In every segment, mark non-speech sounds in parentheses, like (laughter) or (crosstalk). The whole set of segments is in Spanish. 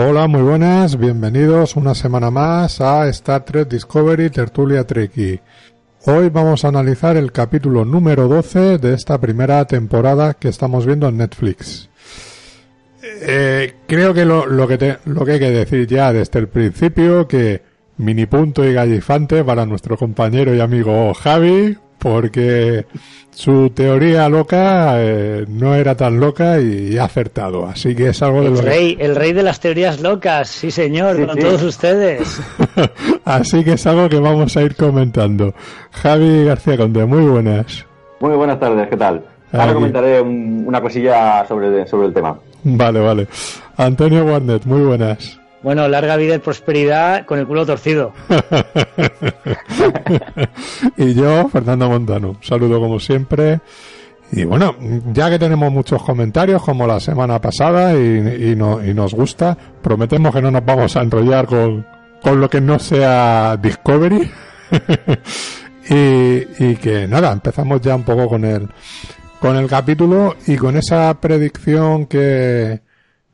Hola, muy buenas, bienvenidos una semana más a Star Trek Discovery Tertulia Treki. Hoy vamos a analizar el capítulo número 12 de esta primera temporada que estamos viendo en Netflix. Eh, creo que lo, lo que lo que hay que decir ya desde el principio que mini punto y gallifante para nuestro compañero y amigo Javi, porque su teoría loca eh, no era tan loca y, ha acertado. Así que es algo de el lo rey, El rey de las teorías locas, sí señor, con todos ustedes. (laughs) Así que es algo que vamos a ir comentando. Javi García Conde, muy buenas. Muy buenas tardes, ¿qué tal? Ahora comentaré una cosilla sobre, sobre el tema. Vale, vale. Antonio Warnet, muy buenas. Bueno, larga vida y prosperidad con el culo torcido. (laughs) y yo, Fernando Montano. Un saludo como siempre. Y bueno, ya que tenemos muchos comentarios como la semana pasada y, nos gusta, prometemos que no nos vamos a enrollar con, lo que no sea Discovery. (laughs) y, que nada, empezamos ya un poco con el, con el capítulo y con esa predicción que,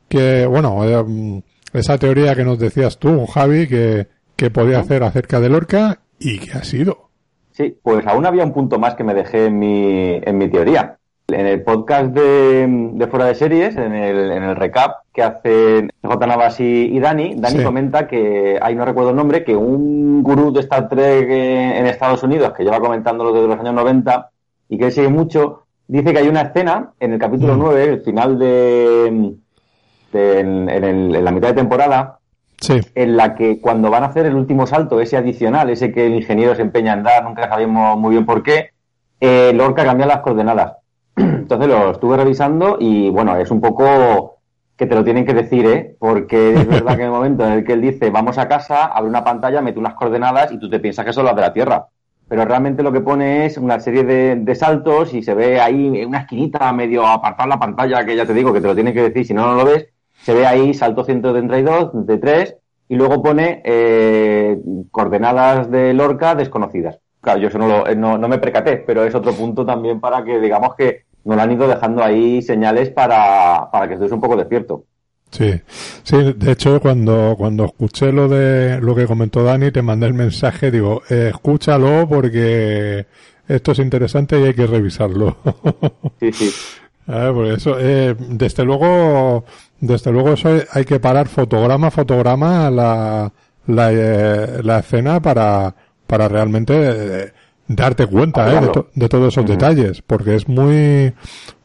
que bueno, eh, esa teoría que nos decías tú, Javi, que, que podía hacer acerca de Lorca y que ha sido. Sí, pues aún había un punto más que me dejé en mi, en mi teoría. En el podcast de, de Fuera de Series, en el, en el recap que hacen J. Navas y, Dani, Dani comenta que, ahí no recuerdo el nombre, que un gurú de Star Trek en Estados Unidos, que lleva comentándolo desde los años 90 y que él sigue mucho, dice que hay una escena en el capítulo 9, el final de, en, la mitad de temporada, en la que cuando van a hacer el último salto, ese adicional, ese que el ingeniero se empeña en dar, nunca sabemos muy bien por qué, eh, Lorca cambia las coordenadas. (clears throat) Entonces lo estuve revisando y bueno, es un poco que te lo tienen que decir, ¿eh? Porque es verdad que en el momento en el que él dice vamos a casa, abre una pantalla, mete unas coordenadas y tú te piensas que son las de la Tierra. Pero realmente lo que pone es una serie de, de saltos y se ve ahí en una esquinita medio apartada la pantalla, que ya te digo que te lo tienen que decir, si no, no lo ves, se ve ahí salto 132 de 3 y luego pone eh, coordenadas de Lorca desconocidas. Claro, yo eso no, lo, eh, no, me percaté, pero es otro punto también para que digamos que nos han ido dejando ahí señales para, para que estés un poco despierto. Sí, sí, de hecho cuando, cuando escuché lo de lo que comentó Dani, te mandé el mensaje, digo, eh, escúchalo porque esto es interesante y hay que revisarlo. Sí, sí. (laughs) Ah, pues eso, eh, desde luego, desde luego eso hay, que parar fotograma a fotograma la, la, eh, la escena para, para realmente eh, darte cuenta eh, de, todos esos detalles, porque es muy,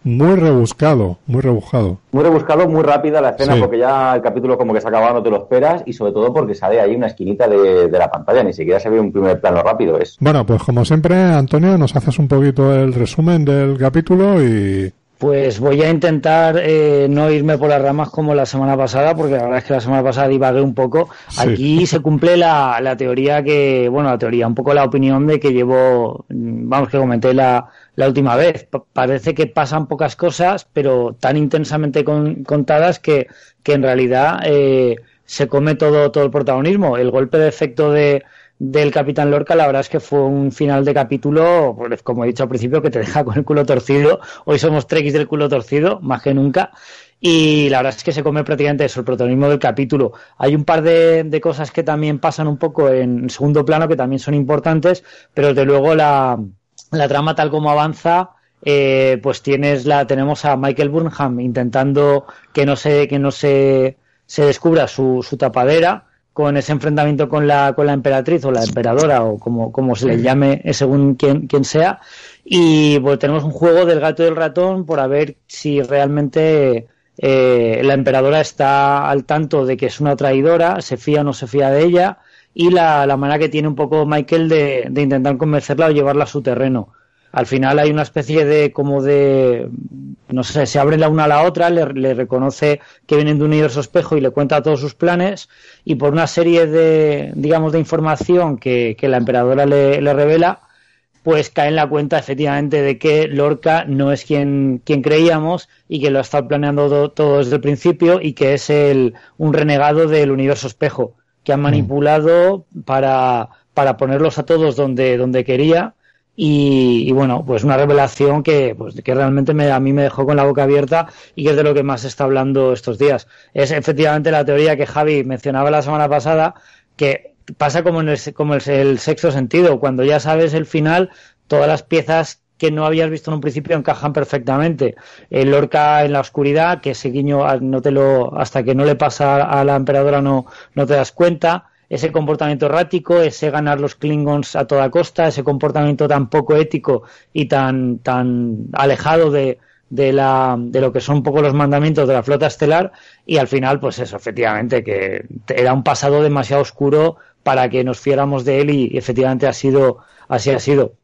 muy rebuscado, muy rebuscado. Muy rebuscado, muy rápida la escena, porque ya el capítulo como que se acaba, no te lo esperas, y sobre todo porque sale ahí una esquinita de, de, la pantalla, ni siquiera se ve un primer plano rápido. Es. Bueno, pues como siempre, Antonio, nos haces un poquito el resumen del capítulo y, pues voy a intentar eh, no irme por las ramas como la semana pasada, porque la verdad es que la semana pasada divagué un poco. Aquí se cumple la, la, teoría que, bueno, la teoría, un poco la opinión de que llevo, vamos, que comenté la, la última vez. parece que pasan pocas cosas, pero tan intensamente contadas que, que en realidad eh, se come todo, todo el protagonismo. El golpe de efecto de, del Capitán Lorca, la verdad es que fue un final de capítulo, pues, como he dicho al principio, que te deja con el culo torcido. Hoy somos trekkies del culo torcido, más que nunca. Y la verdad es que se come prácticamente eso, el protagonismo del capítulo. Hay un par de, cosas que también pasan un poco en segundo plano, que también son importantes, pero desde luego la, la trama tal como avanza, eh, pues tienes la, tenemos a Michael Burnham intentando que no se, que no se, se descubra su, su tapadera con ese enfrentamiento con la, con la emperatriz o la emperadora o como, como se le llame eh, según quien, quien sea. Y pues tenemos un juego del gato y el ratón por ver si realmente eh, la emperadora está al tanto de que es una traidora, se fía o no se fía de ella y la, la manera que tiene un poco Michael de, de intentar convencerla o llevarla a su terreno al final hay una especie de como de no sé, se abren la una a la otra, le, reconoce que vienen de un universo espejo y le cuenta todos sus planes y por una serie de digamos de información que, que la emperadora le, le, revela pues cae en la cuenta efectivamente de que Lorca no es quien, quien creíamos y que lo ha estado planeando todo, desde el principio y que es el, un renegado del universo espejo que han mm. manipulado para, para ponerlos a todos donde, donde quería Y, bueno, pues una revelación que, pues, que realmente me, a mí me dejó con la boca abierta y que es de lo que más se está hablando estos días. Es efectivamente la teoría que Javi mencionaba la semana pasada, que pasa como, en el, como el, sexto sentido. Cuando ya sabes el final, todas las piezas que no habías visto en un principio encajan perfectamente. El Lorca en la oscuridad, que ese guiño ah, no te lo, hasta que no le pasa a la emperadora no, no te das cuenta. Ese comportamiento errático, ese ganar los Klingons a toda costa, ese comportamiento tan poco ético y tan, tan alejado de, de, la, de lo que son un poco los mandamientos de la flota estelar y al final pues eso, efectivamente, que era un pasado demasiado oscuro para que nos fiéramos de él y, efectivamente ha sido, así ha sido.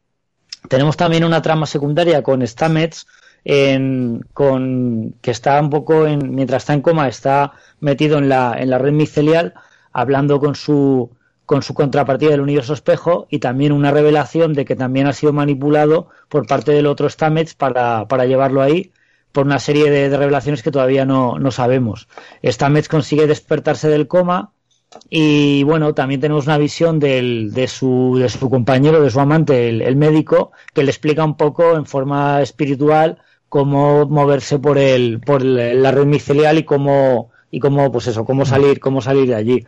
Tenemos también una trama secundaria con Stamets, en, con, que está un poco, en, mientras está en coma, está metido en la, en la red micelial, hablando con su, con su contrapartida del universo espejo y también una revelación de que también ha sido manipulado por parte del otro Stamets para, para llevarlo ahí por una serie de, revelaciones que todavía no, no sabemos. Stamets consigue despertarse del coma y bueno, también tenemos una visión del, de, su, de su compañero, de su amante, el, médico, que le explica un poco en forma espiritual cómo moverse por el, por la red micelial y cómo, y cómo, pues eso, cómo salir, cómo salir de allí.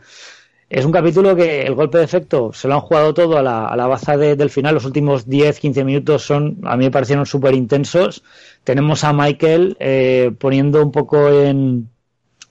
Es un capítulo que el golpe de efecto se lo han jugado todo a la, a la baza del final. Los últimos 10-15 minutos son, a mí me parecieron súper intensos. Tenemos a Michael eh, poniendo un poco en,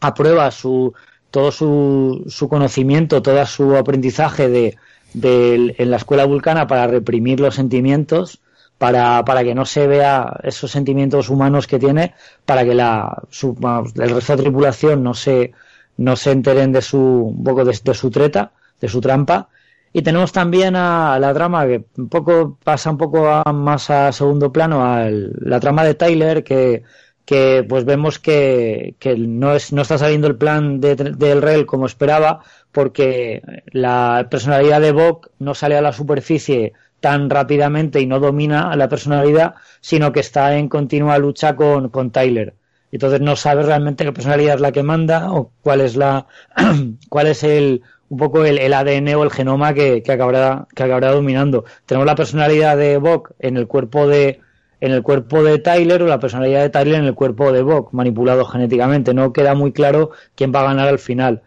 a prueba su, todo su, su conocimiento, todo su aprendizaje de, en la escuela vulcana para reprimir los sentimientos, para, para que no se vea esos sentimientos humanos que tiene, para que la, su, el resto de tripulación no se, no se enteren de su, un poco de, su treta, de su trampa. Y tenemos también a, la trama que un poco pasa un poco más a segundo plano, a la trama de Tyler, que que pues vemos que, no, es, no está saliendo el plan de, del REL como esperaba, porque la personalidad de Bok no sale a la superficie tan rápidamente y no domina a la personalidad, sino que está en continua lucha con, con Tyler. Entonces no sabe realmente qué personalidad es la que manda o cuál es la (clears throat) cuál es el un poco el, el ADN o el genoma que, que, acabará, que acabará dominando. Tenemos la personalidad de Bok en el cuerpo de, en el cuerpo de Tyler o la personalidad de Tyler en el cuerpo de Bok, manipulado genéticamente. No queda muy claro quién va a ganar al final.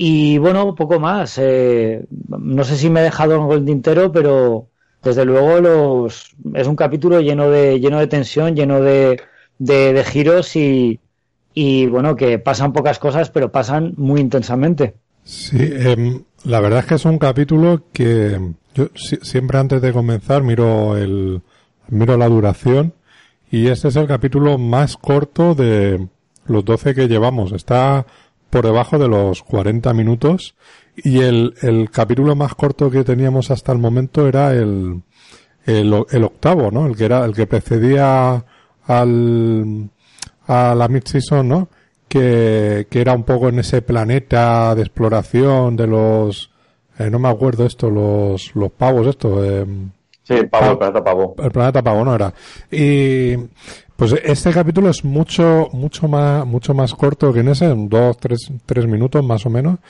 Y bueno, poco más. Eh, no sé si me he dejado el tintero, pero desde luego los, es un capítulo lleno de, lleno de tensión, lleno de, de, giros y, y bueno, que pasan pocas cosas, pero pasan muy intensamente. Sí, em, la verdad es que es un capítulo que yo siempre antes de comenzar miro el, miro la duración y este es el capítulo más corto de los 12 que llevamos. Está por debajo de los 40 minutos y el, el capítulo más corto que teníamos hasta el momento era el, el, octavo, ¿no? El que era, el que precedía al, a la mid-season, ¿no? Que, que era un poco en ese planeta de exploración de los, eh, no me acuerdo esto, los, los pavos, esto, eh, Sí, Pavo, el planeta Pavo. El planeta Pavo, no era. Y pues este capítulo es mucho, mucho más, mucho más corto que en ese, dos, tres, tres minutos más o menos.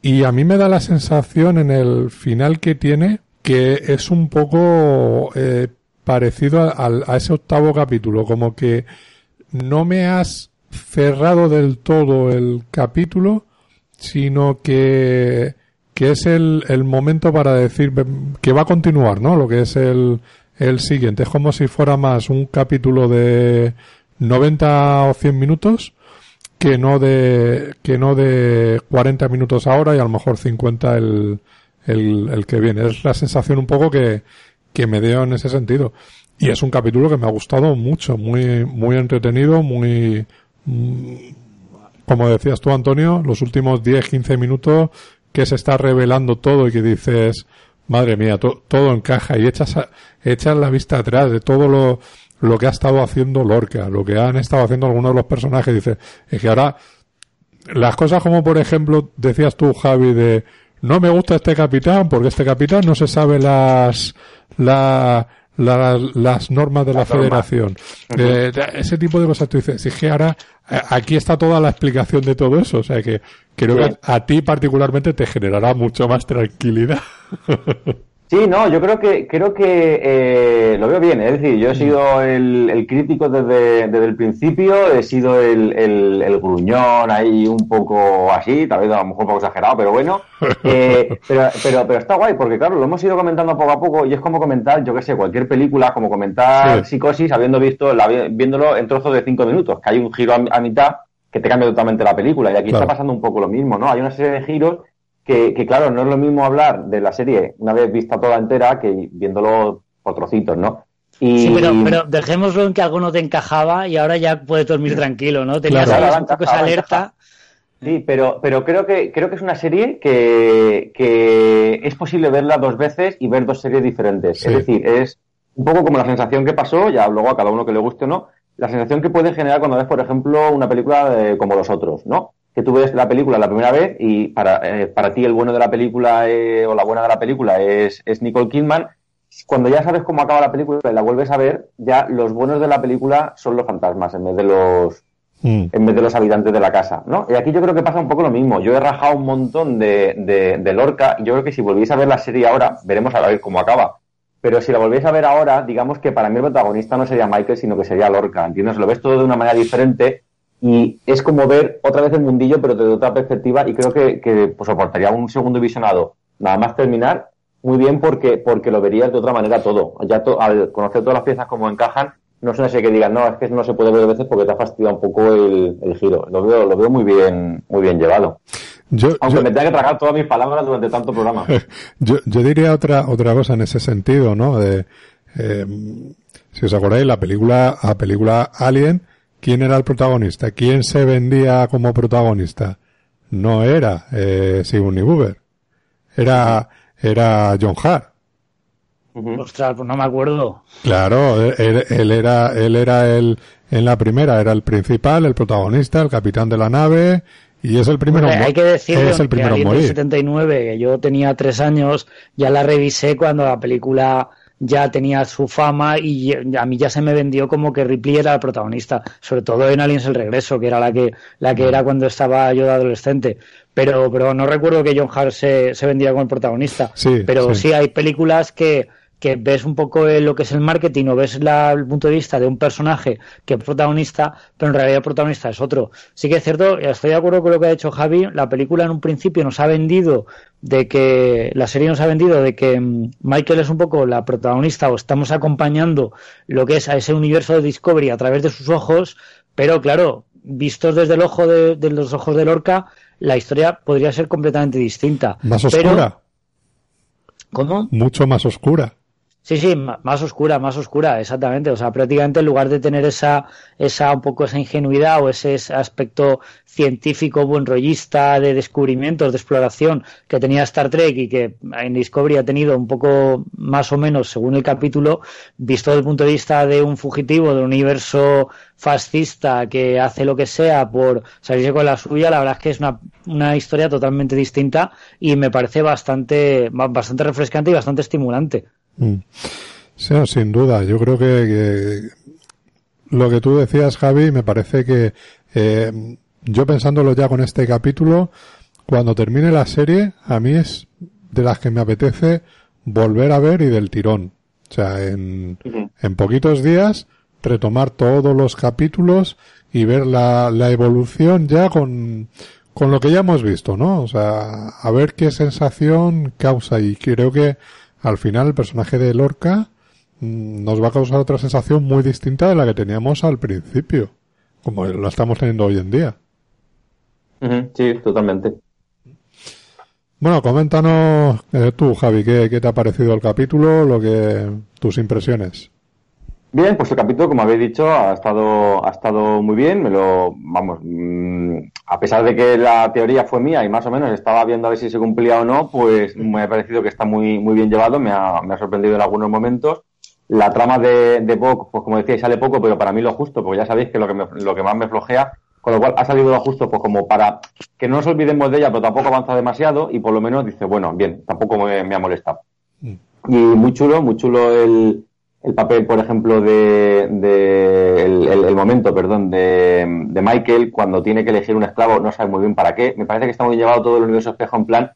Y a mí me da la sensación en el final que tiene que es un poco eh, parecido a, a, ese octavo capítulo, como que no me has cerrado del todo el capítulo, sino que que es el, el momento para decir que va a continuar, ¿no? Lo que es el, el siguiente. Es como si fuera más un capítulo de 90 o 100 minutos que no de, que no de 40 minutos ahora y a lo mejor 50 el, el, el que viene. Es la sensación un poco que, que me dio en ese sentido. Y es un capítulo que me ha gustado mucho, muy, muy entretenido, muy, mm, como decías tú, Antonio, los últimos 10, 15 minutos que se está revelando todo y que dices, madre mía, todo encaja y echas, echas la vista atrás de todo lo, lo que ha estado haciendo Lorca, lo que han estado haciendo algunos de los personajes, dices, es que ahora, las cosas como por ejemplo, decías tú, Javi, de, no me gusta este capitán porque este capitán no se sabe las, la, las normas de la, federación. Eh, ese tipo de cosas tú dices, es que ahora eh, aquí está toda la explicación de todo eso, o sea que creo que a ti particularmente te generará mucho más tranquilidad. (laughs) Sí, no, yo creo que creo que eh, lo veo bien. Es decir, yo he sido el, crítico desde, desde, el principio, he sido el, el, gruñón ahí un poco así, tal vez a lo mejor un poco exagerado, pero bueno. (laughs) Eh, pero, pero, pero está guay, porque claro, lo hemos ido comentando poco a poco y es como comentar, yo qué sé, cualquier película, como comentar Psicosis habiendo visto, la, viéndolo en trozos de cinco minutos, que hay un giro a, mitad que te cambia totalmente la película. Y aquí está pasando un poco lo mismo, ¿no? Hay una serie de giros que, claro, no es lo mismo hablar de la serie una vez vista toda entera que viéndolo por trocitos, ¿no? Y... Sí, pero, pero dejémoslo en que algo no te encajaba y ahora ya puedes dormir tranquilo, ¿no? Tenías un poco esa alerta. Sí, pero, pero creo que creo que es una serie que, que es posible verla dos veces y ver dos series diferentes. Es decir, es un poco como la sensación que pasó, ya luego a cada uno que le guste o no, la sensación que puede generar cuando ves, por ejemplo, una película como Los Otros, ¿no? Que tú ves la película la primera vez y para, eh, para ti el bueno de la película eh, o la buena de la película es, es Nicole Kidman, cuando ya sabes cómo acaba la película y la vuelves a ver, ya los buenos de la película son los fantasmas en vez de los mm. en vez de los habitantes de la casa, ¿no? Y aquí yo creo que pasa un poco lo mismo. Yo he rajado un montón de, de, de Lorca y yo creo que si volviese a ver la serie ahora, veremos a ver cómo acaba. Pero si la volvéis a ver ahora, digamos que para mí el protagonista no sería Michael, sino que sería Lorca, ¿entiendes? Lo ves todo de una manera diferente y es como ver otra vez el mundillo, pero desde otra perspectiva, y creo que, que pues aportaría un segundo visionado. Nada más terminar, muy bien porque, porque lo verías de otra manera todo. Ya al conocer todas las piezas como encajan, no es una serie que digan, no, es que no se puede ver a veces porque te ha fastidiado un poco el, giro. Lo veo, lo veo muy bien, muy bien llevado. Aunque me tenga que tragar todas mis palabras durante tanto programa. (laughs) yo, yo diría otra, otra cosa en ese sentido, ¿no? De, eh, si os acordáis, la película, la película Alien, ¿Quién era el protagonista? ¿Quién se vendía como protagonista? No era eh, Sigourney Weaver. Era, era John Hart. Ostras, pues no me acuerdo. Claro, él, era, él era el, en la primera, era el principal, el protagonista, el capitán de la nave, y es el primero Hay que decirlo, es el primero en 79, yo tenía tres años, ya la revisé cuando la película ya tenía su fama y a mí ya se me vendió como que Ripley era el protagonista, sobre todo en Aliens el regreso, que era la que, la que era cuando estaba yo de adolescente. Pero, pero no recuerdo que John Hart se, se vendía como el protagonista. pero sí hay películas que, que ves un poco lo que es el marketing o ves el punto de vista de un personaje que es protagonista, pero en realidad el protagonista es otro. Sí que es cierto, estoy de acuerdo con lo que ha dicho Javi, la película en un principio nos ha vendido de que, la serie nos ha vendido de que mm, Michael es un poco la protagonista o estamos acompañando lo que es a ese universo de Discovery a través de sus ojos, pero claro, vistos desde el ojo de, los ojos de Lorca, la historia podría ser completamente distinta. Más oscura. ¿Cómo? Mucho más oscura. Sí, sí, más oscura, más oscura, exactamente. O sea, prácticamente en lugar de tener esa, esa un poco esa ingenuidad o ese, aspecto científico, buen rollista, de descubrimientos, de exploración que tenía Star Trek y que en Discovery ha tenido un poco más o menos, según el capítulo, visto desde el punto de vista de un fugitivo del universo fascista que hace lo que sea por salirse con la suya, la verdad es que es una, una historia totalmente distinta y me parece bastante, bastante refrescante y bastante estimulante. Mm. Sí, sin duda. Yo creo que, lo que tú decías, Javi, me parece que eh, yo pensándolo ya con este capítulo, cuando termine la serie, a mí es de las que me apetece volver a ver y del tirón. O sea, en, en poquitos días retomar todos los capítulos y ver la, la evolución ya con, con lo que ya hemos visto, ¿no? O sea, a ver qué sensación causa y creo que al final el personaje de Lorca mm, nos va a causar otra sensación muy distinta de la que teníamos al principio, como lo estamos teniendo hoy en día. Sí, totalmente. Bueno, coméntanos eh, tú, Javi, ¿qué, ¿qué, te ha parecido el capítulo, lo que tus impresiones. Bien, pues el capítulo, como habéis dicho, ha estado, ha estado muy bien. Me lo, vamos, mm, a pesar de que la teoría fue mía y más o menos estaba viendo a ver si se cumplía o no, pues me ha parecido que está muy, muy bien llevado. Me ha, me ha sorprendido en algunos momentos. La trama de, de pues como decía, sale poco, pero para mí lo justo, porque ya sabéis que lo que, lo que más me flojea, con lo cual ha salido lo justo, pues como para que no nos olvidemos de ella, pero tampoco avanza demasiado y por lo menos dice, bueno, bien, tampoco me, me ha molestado. Mm. Y muy chulo, muy chulo el, el papel, por ejemplo, de, el, momento, perdón, de, Michael cuando tiene que elegir un esclavo, no sabe muy bien para qué. Me parece que está muy llevado todo el universo espejo en plan,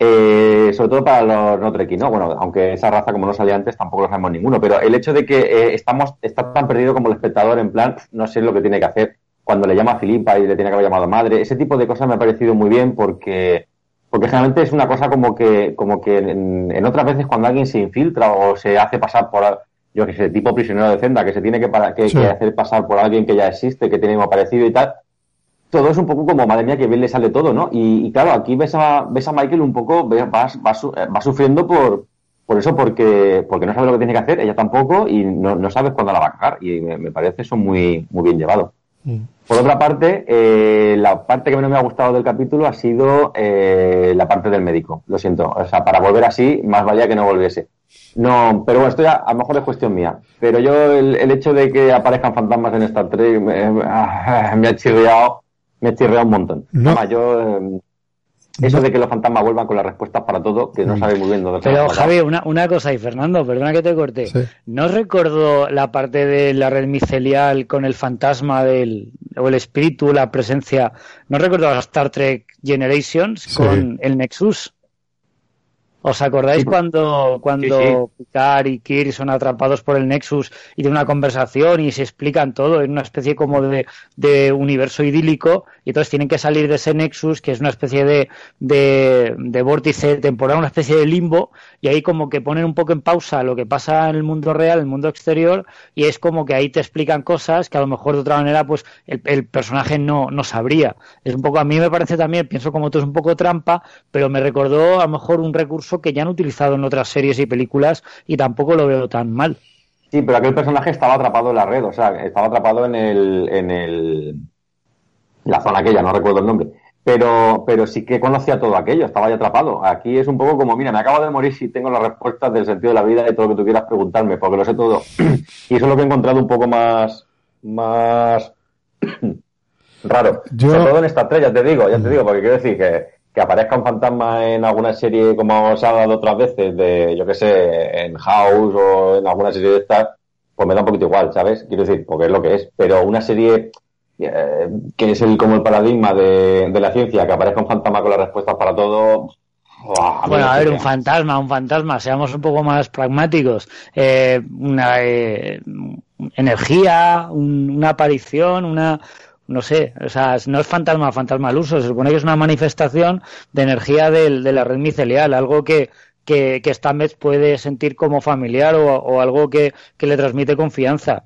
eh, sobre todo para los no treki, ¿no? Bueno, aunque esa raza, como no salía antes, tampoco lo sabemos ninguno, pero el hecho de que eh, estamos, está tan perdido como el espectador, en plan, no sé lo que tiene que hacer cuando le llama a Filipa y le tiene que haber llamado madre, ese tipo de cosas me ha parecido muy bien porque, porque generalmente es una cosa como que, como que en, otras veces cuando alguien se infiltra o se hace pasar por, yo que sé, tipo prisionero de Zenda, que se tiene que, para, que, hacer pasar por alguien que ya existe, que tiene parecido y tal, todo es un poco como, madre mía, que bien le sale todo, ¿no? Y, claro, aquí ves a, ves a Michael un poco, vas, va sufriendo por, por eso, porque, porque no sabe lo que tiene que hacer, ella tampoco, y no, no sabes cuándo la va a cagar. Y me, parece eso muy, muy bien llevado. Mm. Por otra parte, eh, la parte que menos me ha gustado del capítulo ha sido eh, la parte del médico. Lo siento. O sea, para volver así, más valía que no volviese. No, pero bueno, esto ya a lo mejor es cuestión mía. Pero yo, el, hecho de que aparezcan fantasmas en Star Trek me, (laughs) me ha chirriado me he un montón. No. yo, em, eso de que los fantasmas vuelvan con las respuestas para todo, que no mm. sabe muy bien dónde Pero Javi, una, una cosa, y Fernando, perdona que te corte. ¿No recuerdo la parte de la red micelial con el fantasma del, o el espíritu, la presencia? ¿No recuerdo a Star Trek Generations con el Nexus? ¿Os acordáis cuando, cuando Picard y Kirk son atrapados por el Nexus y de una conversación y se explican todo en una especie como de, de, universo idílico y entonces tienen que salir de ese Nexus que es una especie de, de, de, vórtice temporal, una especie de limbo y ahí como que ponen un poco en pausa lo que pasa en el mundo real, el mundo exterior y es como que ahí te explican cosas que a lo mejor de otra manera pues el, el personaje no, no sabría. Es un poco, a mí me parece también, pienso como tú es un poco trampa, pero me recordó a lo mejor un recurso que ya han utilizado en otras series y películas y tampoco lo veo tan mal. Sí, pero aquel personaje estaba atrapado en la red, o sea, estaba atrapado en el, en el, la zona aquella, no recuerdo el nombre. Pero, pero sí que conocía todo aquello, estaba ya atrapado. Aquí es un poco como, mira, me acabo de morir si tengo las respuestas del sentido de la vida y todo lo que tú quieras preguntarme, porque lo sé todo. (clears throat) y eso es lo que he encontrado un poco más, más (clears throat) raro. Sobre todo en esta estrella, te digo, ya te digo, porque quiero decir que que aparezca un fantasma en alguna serie como se ha dado otras veces, de, yo qué sé, en House o en alguna serie de estas, pues me da un poquito igual, ¿sabes? Quiero decir, porque es lo que es. Pero una serie eh, que es el como el paradigma de, la ciencia, que aparezca un fantasma con las respuestas para todo. bueno, a ver, un fantasma, un fantasma, seamos un poco más pragmáticos. Eh, una eh, energía, una aparición, una no sé, o sea, no es fantasma, fantasma al uso, se supone que es una manifestación de energía de la red micelial, algo que, que, que Stamets puede sentir como familiar o, algo que, le transmite confianza.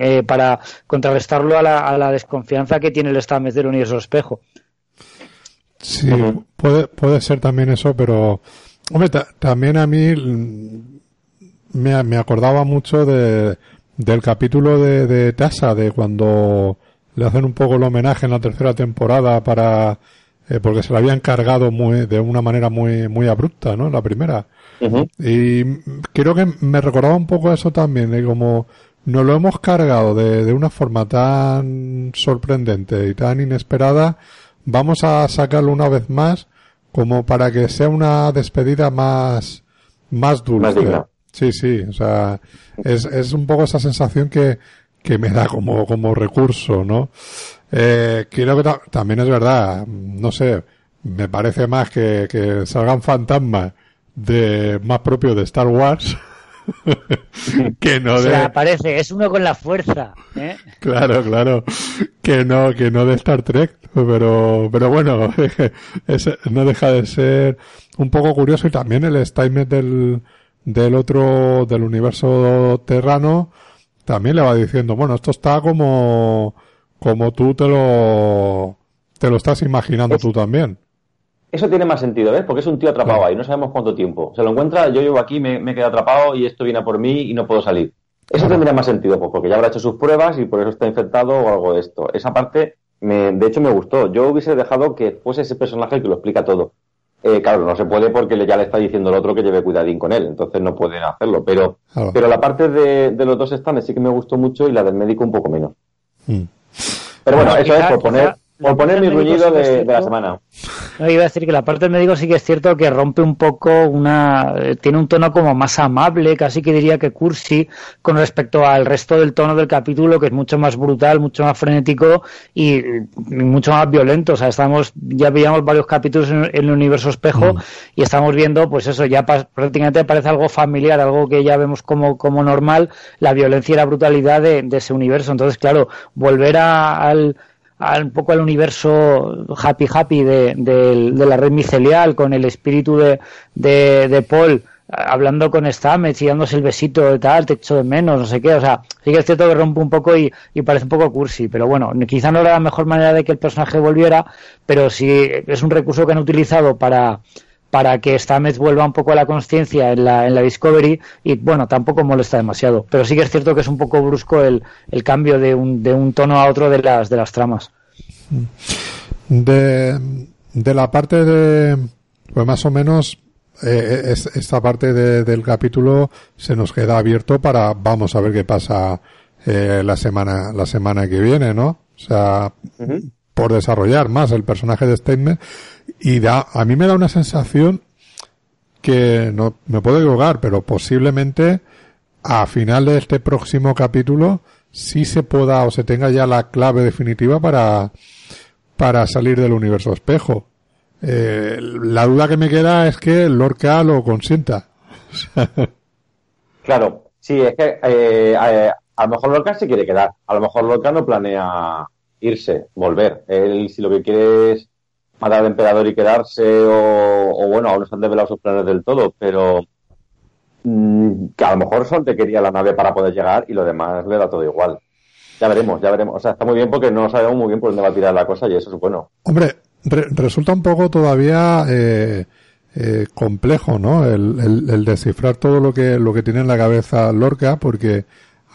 Eh, para contrarrestarlo a la, a la, desconfianza que tiene el Stamets del universo espejo. Sí, puede, puede ser también eso, pero hombre, también a mí me, me acordaba mucho de, del capítulo de, de Tasa, de cuando le hacen un poco el homenaje en la tercera temporada para eh, porque se la habían cargado muy, de una manera muy muy abrupta, ¿no? La primera. Y creo que me recordaba un poco eso también, de como nos lo hemos cargado de, de una forma tan sorprendente y tan inesperada, vamos a sacarlo una vez más como para que sea una despedida más más dulce. sí, sí, o sea, es, es un poco esa sensación que, que me da como, como recurso, ¿no? Eh, creo que también es verdad, no sé, me parece más que, que salgan fantasmas de más propio de Star Wars (laughs) que no de... aparece, es uno con la fuerza, ¿eh? Claro, claro, que no, que no de Star Trek, pero, pero bueno, (laughs) no deja de ser un poco curioso y también el statement del, del otro, del universo terrano, también le va diciendo, bueno, esto está como, como tú te lo, te lo estás imaginando tú también. Eso tiene más sentido, ¿ves? Porque es un tío atrapado ahí, no sabemos cuánto tiempo. Se lo encuentra, yo llevo aquí, me, me quedo atrapado y esto viene por mí y no puedo salir. Eso tendría más sentido, pues, porque ya habrá hecho sus pruebas y por eso está infectado o algo de esto. Esa parte, me, de hecho, me gustó. Yo hubiese dejado que fuese ese personaje que lo explica todo. Eh, claro, no se puede porque ya le está diciendo el otro que lleve cuidadín con él, entonces no pueden hacerlo. Pero, pero la parte de, los dos stands sí que me gustó mucho y la del médico un poco menos. Mm. Pero bueno, eso es por poner. Por poner mi gruñido de, la semana. No, iba a decir que la parte del médico sí que es cierto que rompe un poco una. Eh, tiene un tono como más amable, casi que diría que cursi, con respecto al resto del tono del capítulo, que es mucho más brutal, mucho más frenético y, mucho más violento. O sea, estamos, ya veíamos varios capítulos en, el universo espejo mm. y estamos viendo, pues eso, ya prácticamente parece algo familiar, algo que ya vemos como, como normal, la violencia y la brutalidad de, ese universo. Entonces, claro, volver al un poco al universo happy happy de, la red micelial con el espíritu de, de, Paul hablando con Stamets y dándose el besito de tal, te echo de menos, no sé qué, o sea, sí que es cierto que rompe un poco y, parece un poco cursi, pero bueno, quizá no era la mejor manera de que el personaje volviera, pero sí es un recurso que han utilizado para, para que Stamets vuelva un poco a la conciencia en la, en la Discovery y bueno, tampoco molesta demasiado. Pero sí que es cierto que es un poco brusco el, el cambio de un, de un tono a otro de las, de las tramas. De, de la parte de, pues más o menos, eh, esta parte del capítulo se nos queda abierto para, vamos a ver qué pasa eh, la semana, la semana que viene, ¿no? O sea, por desarrollar más el personaje de Statement y da, a mí me da una sensación que no me puedo equivocar, pero posiblemente a final de este próximo capítulo sí se pueda o se tenga ya la clave definitiva para, para salir del universo espejo. Eh, la duda que me queda es que Lorca lo consienta. (laughs) claro, sí, es que eh, a, lo mejor Lorca se quiere quedar. A lo mejor Lorca no planea irse, volver. Él si lo que quiere es matar al emperador y quedarse, o, bueno, aún no se han develado sus planes del todo, pero mm, que a lo mejor solo te quería la nave para poder llegar y lo demás le da todo igual. Ya veremos, ya veremos. O sea, está muy bien porque no sabemos muy bien por dónde va a tirar la cosa y eso es bueno. Hombre, resulta un poco todavía eh, eh, complejo, ¿no? El, descifrar todo lo que, lo que tiene en la cabeza Lorca porque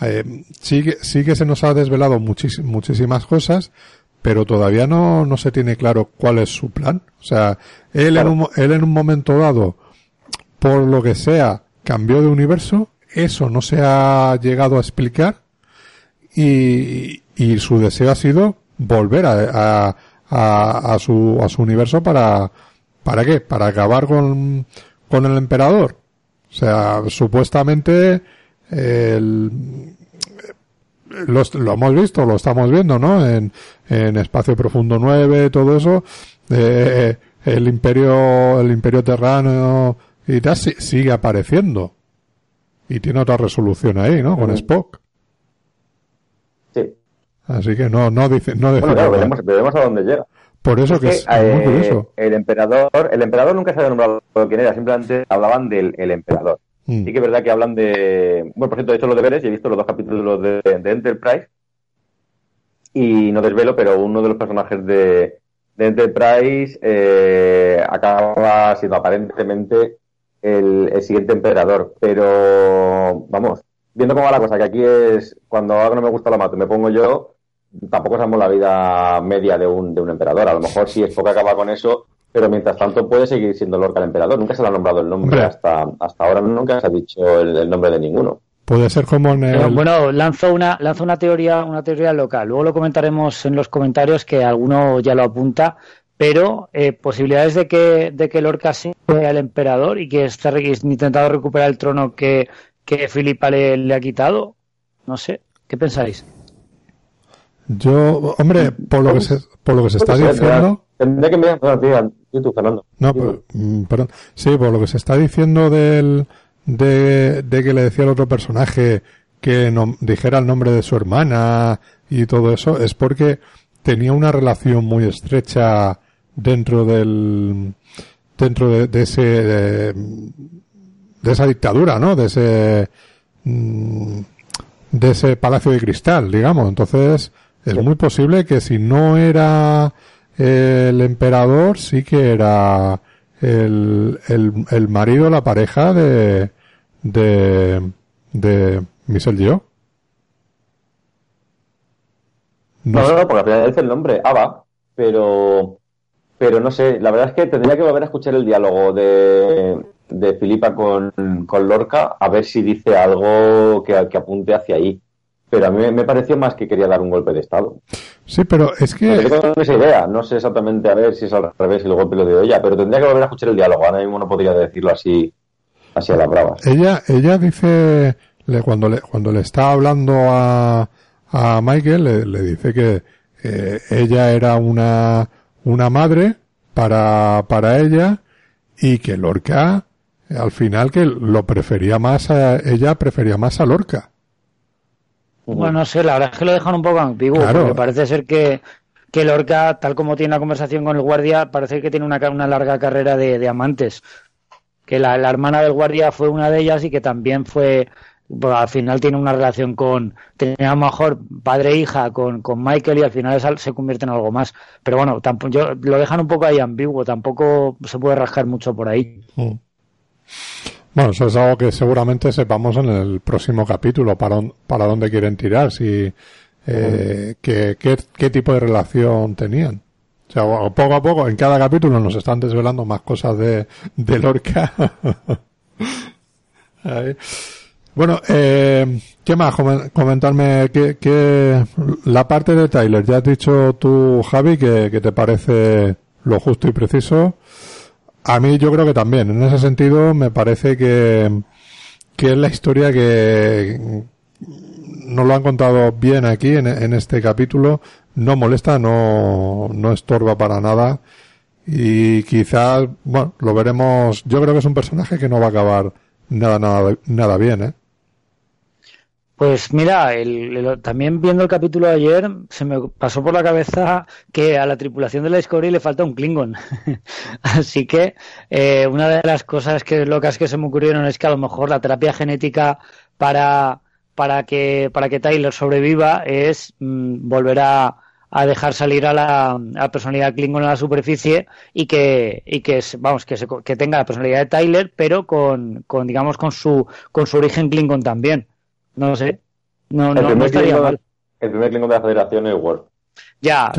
eh, sí, sí que se nos ha desvelado muchísimas cosas, pero todavía no, no se tiene claro cuál es su plan. O sea, él, en un, él en un momento dado, por lo que sea, cambió de universo, eso no se ha llegado a explicar y, y su deseo ha sido volver a, a, a, su, a su universo para, ¿para qué? Para acabar con, con el emperador. O sea, supuestamente el, lo hemos visto, lo estamos viendo, ¿no? En, en Espacio Profundo 9, todo eso, eh, el imperio, el imperio terrano y tal sigue apareciendo. Y tiene otra resolución ahí, ¿no? Con Spock. Sí. Así que no, no dice, no bueno, claro, veremos, a dónde llega. Por eso que, es, eh, El emperador, el emperador nunca se había nombrado quién era, simplemente hablaban del el emperador. Mm. Sí que es verdad que hablan de... Bueno, por cierto, he hecho los deberes y he visto los dos capítulos de, Enterprise y no desvelo, pero uno de los personajes de, Enterprise eh, acaba siendo aparentemente el, siguiente emperador. Pero, vamos, viendo cómo va la cosa, que aquí es cuando algo no me gusta lo mato me pongo yo, tampoco sabemos la vida media de un, de un emperador. A lo mejor si es poco acaba con eso, pero mientras tanto puede seguir siendo Lorca el emperador. Nunca se le ha nombrado el nombre, hasta, hasta ahora nunca se ha dicho el, nombre de ninguno. Puede ser como en el... bueno, lanzo una, lanzo una teoría, una teoría local. Luego lo comentaremos en los comentarios que alguno ya lo apunta, pero eh, posibilidades de que, de que Lorca sea el emperador y que esté intentando recuperar el trono que, que Filipa le, ha quitado. No sé, ¿qué pensáis? Yo, hombre, por lo que se, por lo que se está diciendo. Tendré que mirar YouTube, Fernando. No, mm, perdón. Sí, por lo que se está diciendo del, de, de que le decía al otro personaje que no, dijera el nombre de su hermana y todo eso, es porque tenía una relación muy estrecha dentro del, dentro de, de ese, de, de, esa dictadura, ¿no? De ese, mm, de ese palacio de cristal, digamos. Entonces, es muy posible que si no era el emperador sí que era el, el, el marido, la pareja de, de, de Michelle Yeoh. No, no, no, porque al final dice el nombre, Ava, pero, pero no sé, la verdad es que tendría que volver a escuchar el diálogo de, de Filipa con, con Lorca a ver si dice algo que, que apunte hacia ahí. Pero a mí me pareció más que quería dar un golpe de Estado. Sí, pero es que... Esa idea, no sé exactamente a ver si es al revés y el golpe lo de ella, pero tendría que volver a escuchar el diálogo, ahora mismo no podría decirlo así, así a la brava. Ella, ella dice, le, cuando, le, cuando le está hablando a, a Michael, le, dice que eh, ella era una, una madre para, para ella y que Lorca, al final que lo prefería más a, ella prefería más a Lorca. Bueno, no sé, la verdad es que lo dejan un poco ambiguo, porque parece ser que, que Lorca, tal como tiene la conversación con el guardia, parece que tiene una, una larga carrera de, amantes. Que la, hermana del guardia fue una de ellas y que también fue, pues, al final tiene una relación con, tenía a lo mejor padre e hija con, con Michael y al final se convierte en algo más. Pero bueno, tampoco, yo, lo dejan un poco ahí ambiguo, tampoco se puede rascar mucho por ahí. Mm. Bueno, eso es algo que seguramente sepamos en el próximo capítulo, para, para dónde quieren tirar, si, eh, qué, qué, tipo de relación tenían. O sea, poco a poco, en cada capítulo nos están desvelando más cosas de, de Lorca. (laughs) bueno, eh, ¿qué más? Comentarme que, la parte de Tyler, ya has dicho tú, Javi, que, que te parece lo justo y preciso. A mí yo creo que también. En ese sentido me parece que, que es la historia que nos lo han contado bien aquí en, en este capítulo. No molesta, no, no estorba para nada. Y quizás, bueno, lo veremos. Yo creo que es un personaje que no va a acabar nada, nada, nada bien, ¿eh? Pues mira, también viendo el capítulo de ayer, se me pasó por la cabeza que a la tripulación de la Discovery le falta un Klingon. (laughs) Así que eh, una de las cosas que locas que se me ocurrieron es que a lo mejor la terapia genética para, para, que, para que Tyler sobreviva es mm, volver a, a dejar salir a la, personalidad Klingon a la superficie y que, y que vamos, que, que tenga la personalidad de Tyler, pero con, con digamos, con su, con su origen Klingon también. No sé. No, el no, estaría mal. El primer Klingon de la Federación es Worf. Ya,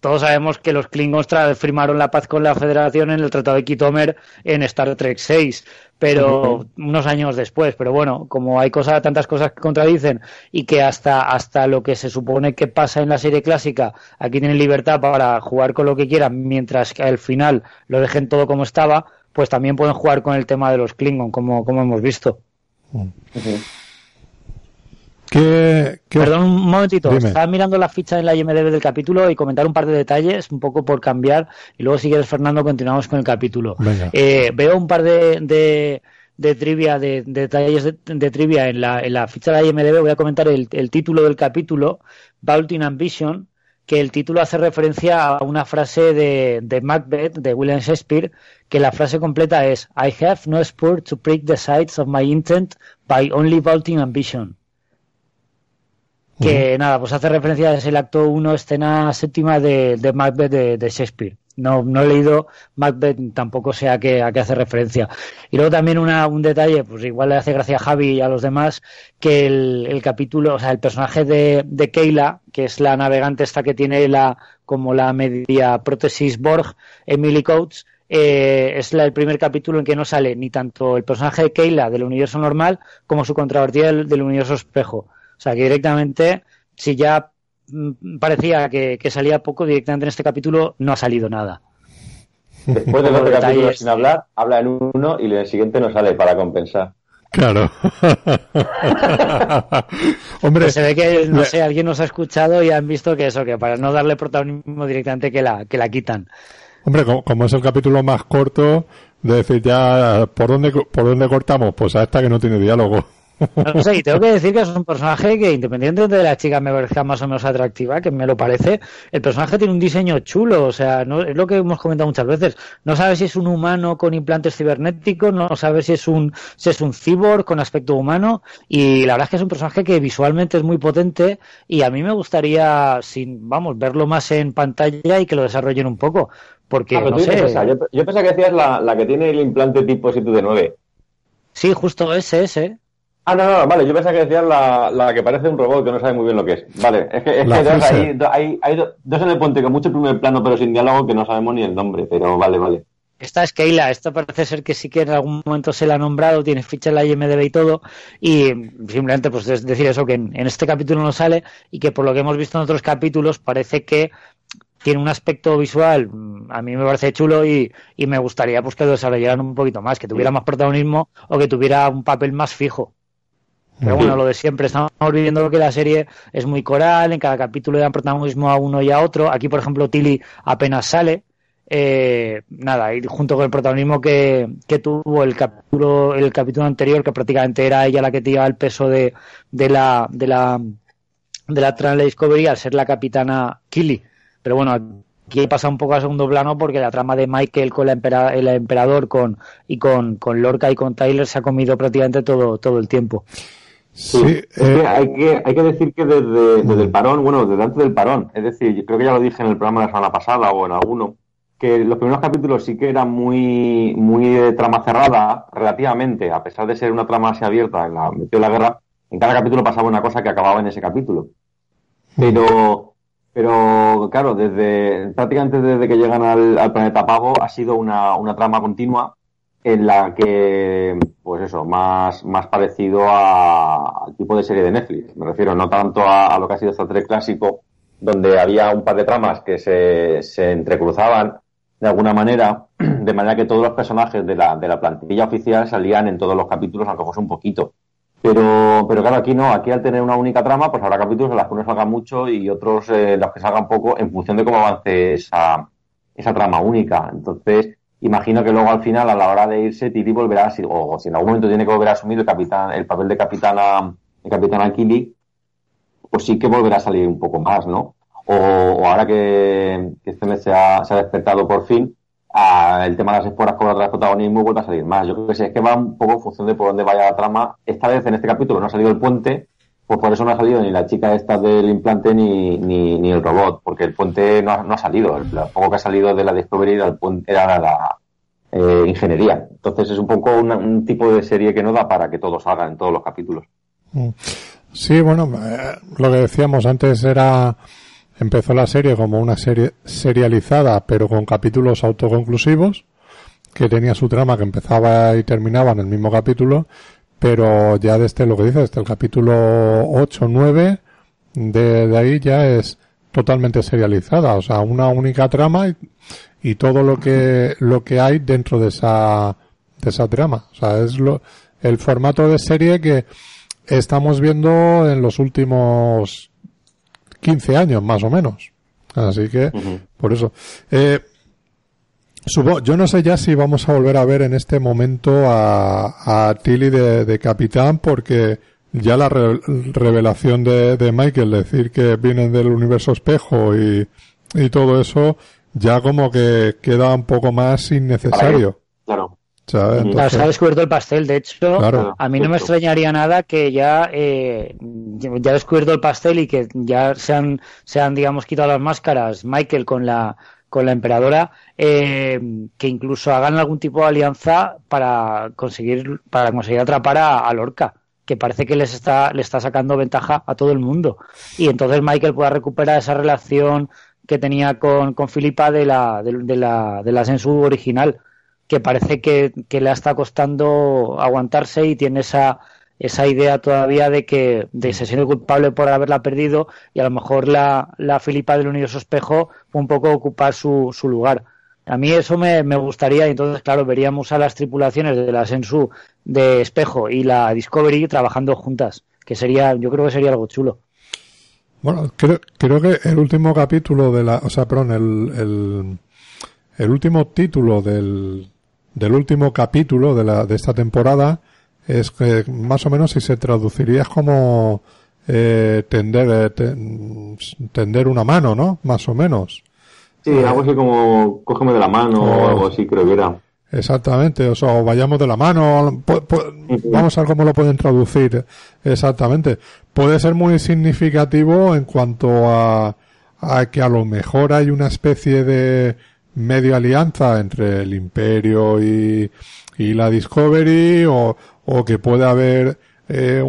todos sabemos que los Klingons firmaron la paz con la Federación en el Tratado de Kitomer en Star Trek 6, pero unos años después. Pero bueno, como hay cosas, tantas cosas que contradicen y que hasta, hasta lo que se supone que pasa en la serie clásica, aquí tienen libertad para jugar con lo que quieran, mientras que al final lo dejen todo como estaba, pues también pueden jugar con el tema de los Klingon, como, como hemos visto. Perdón, un momentito. Estaba mirando la ficha en la IMDB del capítulo y comentar un par de detalles, un poco por cambiar. Y luego, si quieres, Fernando, continuamos con el capítulo. Eh, veo un par de, de, trivia, de, detalles de, trivia en la, en la ficha de la IMDB. Voy a comentar el, título del capítulo, Vaulting Ambition, que el título hace referencia a una frase de, de Macbeth, de William Shakespeare, que la frase completa es I have no spur to prick the sides of my intent by only vaulting ambition que nada, pues hace referencia a el acto 1, escena séptima de, de Macbeth de, Shakespeare. No, no he leído Macbeth, tampoco sé a qué, a qué hace referencia. Y luego también una, un detalle, pues igual le hace gracia a Javi y a los demás, que el, el capítulo, o sea, el personaje de, de Keila, que es la navegante esta que tiene la, como la media prótesis Borg, Emily Coates, eh, es la, el primer capítulo en que no sale ni tanto el personaje de Keila del universo normal como su contrapartida del universo espejo. O sea que directamente, si ya mm, parecía que, salía poco, directamente en este capítulo no ha salido nada. Después de los capítulos sin hablar, habla en uno y en el siguiente no sale para compensar. Claro. (laughs) Hombre, pues se ve que no sé, alguien nos ha escuchado y han visto que eso, que para no darle protagonismo directamente que la, que la quitan. Hombre, como, es el capítulo más corto, de decir ya por dónde por dónde cortamos, pues a esta que no tiene diálogo. No sé, y tengo que decir que es un personaje que, independientemente de la chica me parezca más o menos atractiva, que me lo parece, el personaje tiene un diseño chulo, o sea, no, es lo que hemos comentado muchas veces. No sabes si es un humano con implantes cibernéticos, no sabes si es un, si es un cyborg con aspecto humano, y la verdad es que es un personaje que visualmente es muy potente, y a mí me gustaría, sin, vamos, verlo más en pantalla y que lo desarrollen un poco. Porque, ah, no sé. Yo, pensaba que decías la, la que tiene el implante tipo 7 de 9. Sí, justo ese, ese. Ah, no, no, vale, yo pensaba que decías la, la que parece un robot que no sabe muy bien lo que es. Vale, es que, es que dos, hay, hay, hay, dos en el puente con mucho primer plano pero sin diálogo que no sabemos ni el nombre, pero vale, vale. esta es Keila, esta parece ser que sí que en algún momento se la ha nombrado, tiene ficha en la IMDB y todo, y simplemente pues es decir eso, que en, este capítulo no sale y que por lo que hemos visto en otros capítulos parece que tiene un aspecto visual, a mí me parece chulo y, y me gustaría pues que lo desarrollaran un poquito más, que tuviera más protagonismo o que tuviera un papel más fijo. Pero bueno, lo de siempre, estamos viviendo que la serie es muy coral, en cada capítulo le dan protagonismo a uno y a otro. Aquí, por ejemplo, Tilly apenas sale, eh, nada, y junto con el protagonismo que, tuvo el capítulo, el capítulo anterior, que prácticamente era ella la que llevaba el peso de, de la, de la, de la Trans Discovery al ser la capitana Killy. Pero bueno, aquí pasa un poco a segundo plano porque la trama de Michael con la el emperador con, y con, con Lorca y con Tyler se ha comido prácticamente todo, todo el tiempo. Sí, eh, hay, que, hay que decir que desde, desde el parón, bueno, desde antes del parón, es decir, creo que ya lo dije en el programa de la semana pasada o en alguno, que los primeros capítulos sí que eran muy, muy de trama cerrada, relativamente, a pesar de ser una trama así abierta en la metió la guerra, en cada capítulo pasaba una cosa que acababa en ese capítulo. Pero, pero claro, desde, prácticamente desde que llegan al, planeta Pago ha sido una, una trama continua en la que, pues eso, más, más parecido al tipo de serie de Netflix. Me refiero no tanto a, a lo que ha sido Star Trek clásico, donde había un par de tramas que se, se entrecruzaban de alguna manera, (clears throat) de manera que todos los personajes de la, de la plantilla oficial salían en todos los capítulos, aunque fuese un poquito. Pero, pero claro, aquí no, aquí al tener una única trama, pues habrá capítulos en los que uno salga mucho y otros eh, los que salgan poco en función de cómo avance esa, esa trama única. Entonces, imagino que luego al final, a la hora de irse, Titi volverá, o si en algún momento tiene que volver a asumir el capitán, el papel de capitana, de capitán Kili, pues sí que volverá a salir un poco más, ¿no? o, ahora que, este mes se ha, despertado por fin, el tema de las esporas cobra otra protagonismo y vuelve a salir más. Yo creo que sí, es que va un poco en función de por dónde vaya la trama. Esta vez en este capítulo no ha salido el puente, pues por eso no ha salido ni la chica esta del implante ni, ni, el robot, porque el puente no ha, salido. El, poco que ha salido de la Discovery era, el puente, era la eh, ingeniería. Entonces es un poco un tipo de serie que no da para que todo salga en todos los capítulos. Mm. Sí, bueno, eh, lo que decíamos antes era Empezó la serie como una serie serializada, pero con capítulos autoconclusivos, que tenía su trama que empezaba y terminaba en el mismo capítulo, pero ya desde lo que dice, desde el capítulo 8, 9, de, de ahí ya es totalmente serializada, o sea, una única trama y, y, todo lo que, lo que hay dentro de esa, de esa trama. O sea, es lo, el formato de serie que estamos viendo en los últimos 15 años más o menos. Así que, por eso. Eh, subo, yo no sé ya si vamos a volver a ver en este momento a, a Tilly de, capitán porque ya la revelación de, de, Michael, decir que vienen del universo espejo y, y todo eso, ya como que queda un poco más innecesario. Claro. se ha descubierto el pastel. De hecho, a mí no me extrañaría nada que ya, eh, ya ha descubierto el pastel y que ya se han, se han, digamos, quitado las máscaras Michael con la, con la emperadora, eh, que incluso hagan algún tipo de alianza para conseguir, para conseguir atrapar a, Lorca que parece que les está, le está sacando ventaja a todo el mundo. Y entonces Michael pueda recuperar esa relación que tenía con, con Filipa de la, de, de la, de la Sensu original que parece que, le está costando aguantarse y tiene esa, esa idea todavía de que de se siente culpable por haberla perdido y a lo mejor la, la Filipa del universo espejo fue un poco ocupar su, su lugar. A mí eso me, me gustaría y entonces, claro, veríamos a las tripulaciones de la Sensu de Espejo y la Discovery trabajando juntas, que sería, yo creo que sería algo chulo. Bueno, creo, creo que el último capítulo de la, o sea, perdón, el, el, el último título del, del último capítulo de, la, de esta temporada es que más o menos si se traduciría es como eh, tender, eh, tender una mano, ¿no? Más o menos. Sí, algo así como cógeme de la mano o, algo así creo que era. Exactamente, o sea, vayamos de la mano, vamos a ver cómo lo pueden traducir exactamente. Puede ser muy significativo en cuanto a, a que a lo mejor hay una especie de, medio alianza entre el Imperio y, y la Discovery o, o que puede haber eh,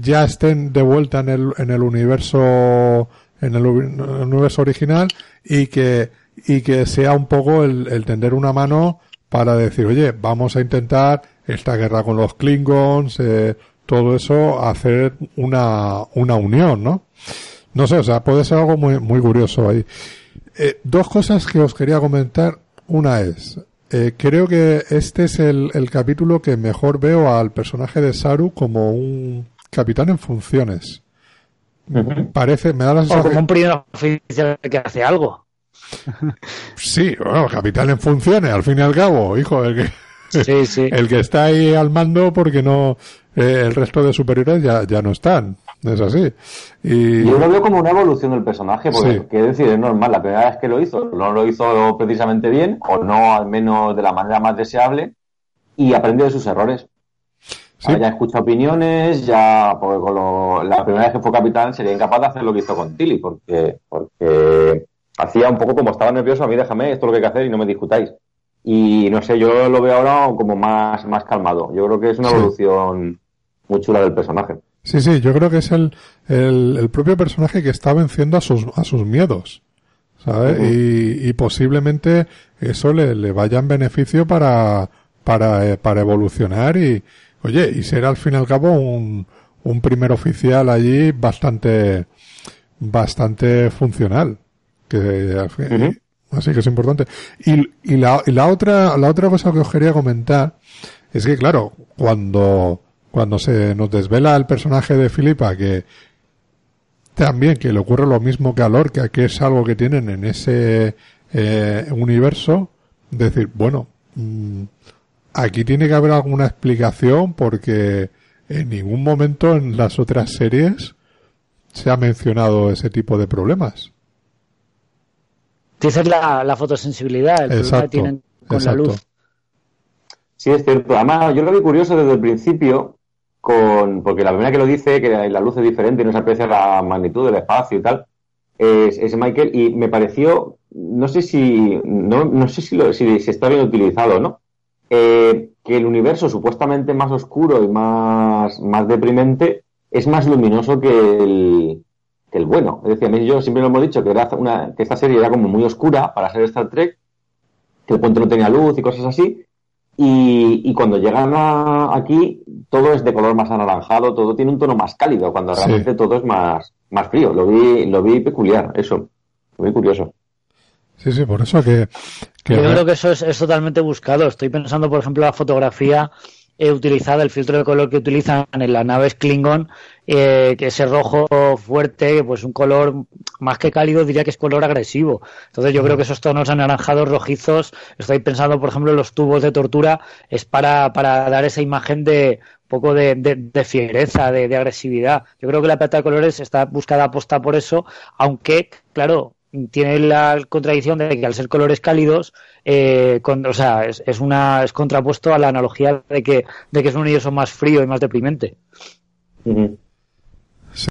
ya estén de vuelta en el, en el universo en el, universo original y que y que sea un poco el, el tender una mano para decir, oye, vamos a intentar esta guerra con los Klingons, eh, todo eso, hacer una, una unión, ¿no? No sé, o sea, puede ser algo muy, muy curioso ahí. Eh, dos cosas que os quería comentar. Una es, eh, creo que este es el, el, capítulo que mejor veo al personaje de Saru como un capitán en funciones. Parece, me da la sensación. O como un primer oficial que hace algo. (laughs) Sí, bueno, capitán en funciones, al fin y al cabo, hijo, el que, sí, sí. (laughs) el que está ahí al mando porque no, eh, el resto de superiores ya, ya no están. Es así. Y... Yo lo veo como una evolución del personaje, porque sí. quiero decir, es normal, la primera vez que lo hizo, no lo hizo precisamente bien, o no al menos de la manera más deseable, y aprende de sus errores. ¿Sí? Ya escucha opiniones, ya, porque con lo, la primera vez que fue capitán sería incapaz de hacer lo que hizo con Tilly, porque, porque hacía un poco como estaba nervioso, a mí déjame, esto es lo que hay que hacer y no me discutáis. Y no sé, yo lo veo ahora como más, más calmado. Yo creo que es una evolución muy chula del personaje. Sí, sí, yo creo que es el, el, el propio personaje que está venciendo a sus, a sus miedos. ¿sabes? Uh -huh. y, y, posiblemente eso le, le, vaya en beneficio para, para, eh, para evolucionar y, oye, y ser al fin y al cabo un, un primer oficial allí bastante, bastante funcional. Que, uh -huh. Así que es importante. Y, y, la, y la otra, la otra cosa que os quería comentar es que, claro, cuando, cuando se nos desvela el personaje de Filipa que también que le ocurre lo mismo que a Lorca, que es algo que tienen en ese eh, universo, decir, bueno, mmm, aquí tiene que haber alguna explicación porque en ningún momento en las otras series se ha mencionado ese tipo de problemas. Dices la, la fotosensibilidad, el exacto, problema que tienen con exacto. la luz. Sí, es cierto. Además, yo lo vi curioso desde el principio, con porque la primera que lo dice, que la luz es diferente y no se aprecia la magnitud del espacio y tal, es, es Michael, y me pareció, no sé si, no, no sé si, lo, si, está bien utilizado, ¿no? Eh, que el universo supuestamente más oscuro y más, más deprimente es más luminoso que el, que el bueno. Es decir, a mí yo siempre lo hemos dicho que, era una, que esta serie era como muy oscura para ser Star Trek, que el puente no tenía luz y cosas así, y, y, cuando llegan a, aquí, todo es de color más anaranjado, todo tiene un tono más cálido, cuando realmente sí. todo es más, más frío. Lo vi, lo vi peculiar, eso. Lo vi curioso. Sí, sí, por eso que. que Yo creo que eso es, es, totalmente buscado. Estoy pensando, por ejemplo, la fotografía eh, utilizada, el filtro de color que utilizan en las naves Klingon, eh, que ese rojo fuerte, pues un color más que cálido, diría que es color agresivo. Entonces yo creo que esos tonos anaranjados, rojizos, estoy pensando, por ejemplo, en los tubos de tortura, es para, para dar esa imagen de poco de, de, de fiereza, de, de, agresividad. Yo creo que la plata de colores está buscada aposta por eso, aunque, claro, tiene la contradicción de que al ser colores cálidos, eh, con, o sea, es, es, una es contrapuesto a la analogía de que, de que es un universo más frío y más deprimente. Uh -huh. sí.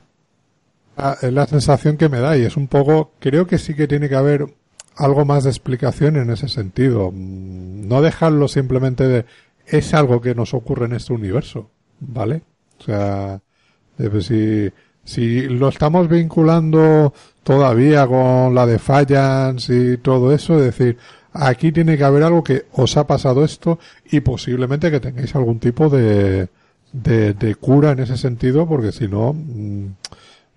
Es la sensación que me da y es un poco, creo que sí que tiene que haber algo más de explicación en ese sentido. No dejarlo simplemente de, es algo que nos ocurre en este universo, ¿vale? O sea, si, si lo estamos vinculando todavía con la de Fallans y todo eso, es decir, aquí tiene que haber algo que os ha pasado esto y posiblemente que tengáis algún tipo de, de, de cura en ese sentido, porque si no, mmm,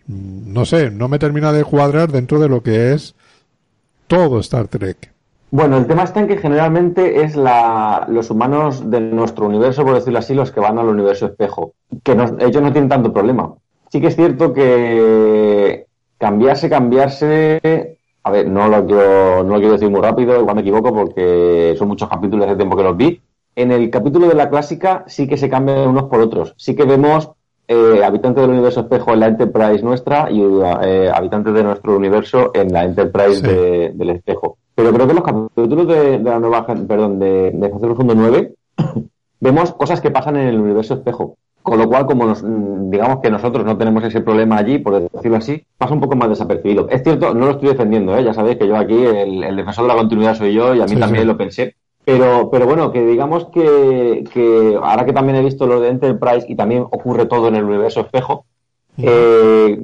no sé, no me termina de cuadrar dentro de lo que es todo Star Trek. Bueno, el tema está en que generalmente es la, los humanos de nuestro universo, por decirlo así, los que van al universo espejo. Que no, ellos no tienen tanto problema. Sí que es cierto que cambiarse, cambiarse. A ver, no lo quiero, no lo quiero decir muy rápido, igual me equivoco porque son muchos capítulos hace tiempo que los vi. En el capítulo de la clásica sí que se cambian unos por otros. Sí que vemos eh, habitantes del universo espejo en la Enterprise nuestra y eh, habitantes de nuestro universo en la Enterprise sí. de, del espejo. Pero creo que los capítulos de, de la nueva, perdón, de, de Fase Profundo 9 vemos cosas que pasan en el universo espejo. Con lo cual, como nos, digamos que nosotros no tenemos ese problema allí, por decirlo así, pasa un poco más desapercibido. Es cierto, no lo estoy defendiendo, ¿eh? ya sabéis que yo aquí, el, el defensor de la continuidad soy yo y a mí sí, también sí. lo pensé. Pero, pero bueno, que digamos que, que ahora que también he visto lo de Enterprise y también ocurre todo en el universo espejo, eh,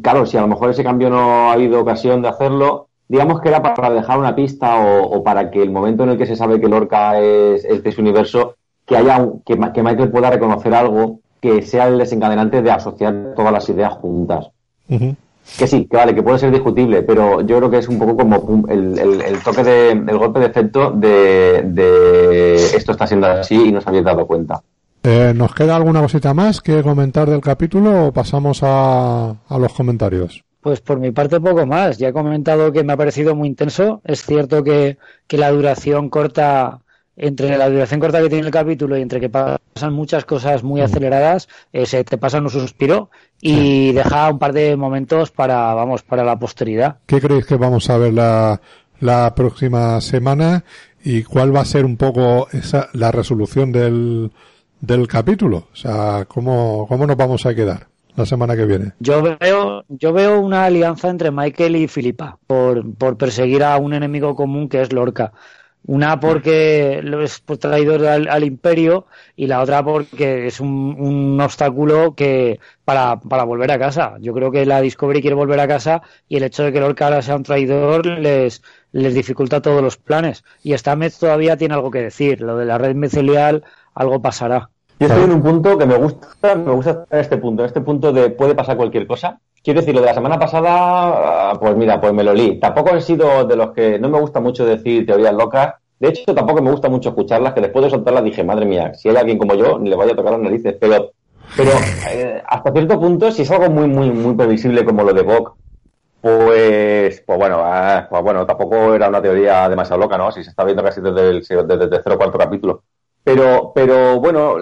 claro, si a lo mejor ese cambio no ha habido ocasión de hacerlo, digamos que era para dejar una pista o, para que el momento en el que se sabe que Lorca es, de ese universo, que haya que, Michael pueda reconocer algo que sea el desencadenante de asociar todas las ideas juntas. Que sí, que vale, que puede ser discutible, pero yo creo que es un poco como el, toque de, el golpe de efecto de, esto está siendo así y no se habéis dado cuenta. Eh, ¿Nos queda alguna cosita más que comentar del capítulo o pasamos a, a los comentarios? Pues por mi parte poco más. Ya he comentado que me ha parecido muy intenso. Es cierto que, que la duración corta, entre la duración corta que tiene el capítulo y entre que pasan muchas cosas muy mm. aceleradas, eh, se te pasa un suspiro y deja un par de momentos para, vamos, para la posteridad. ¿Qué creéis que vamos a ver la, la próxima semana y cuál va a ser un poco esa, la resolución del, del capítulo? O sea, ¿cómo, cómo nos vamos a quedar? La semana que viene. Yo veo, yo veo una alianza entre Michael y Filipa por, por perseguir a un enemigo común que es Lorca. Una porque es traidor al, imperio y la otra porque es un, un obstáculo que para, para, volver a casa. Yo creo que la Discovery quiere volver a casa y el hecho de que Lorca ahora sea un traidor les, les dificulta todos los planes. Y vez todavía tiene algo que decir. Lo de la red micelial, algo pasará. Yo estoy en un punto que me gusta, me gusta estar en este punto, en este punto de puede pasar cualquier cosa. Quiero decir, lo de la semana pasada, pues mira, pues me lo li. Tampoco he sido de los que no me gusta mucho decir teorías locas. De hecho, tampoco me gusta mucho escucharlas, que después de soltarlas dije, madre mía, si hay alguien como yo, ni le vaya a tocar las narices. Pero, pero eh, hasta cierto punto, si es algo muy, muy, muy previsible como lo de Bok, pues, pues bueno, ah, pues bueno, tampoco era una teoría demasiado loca, ¿no? Si se está viendo casi desde el, desde el tercer o cuarto capítulo. Pero, pero bueno,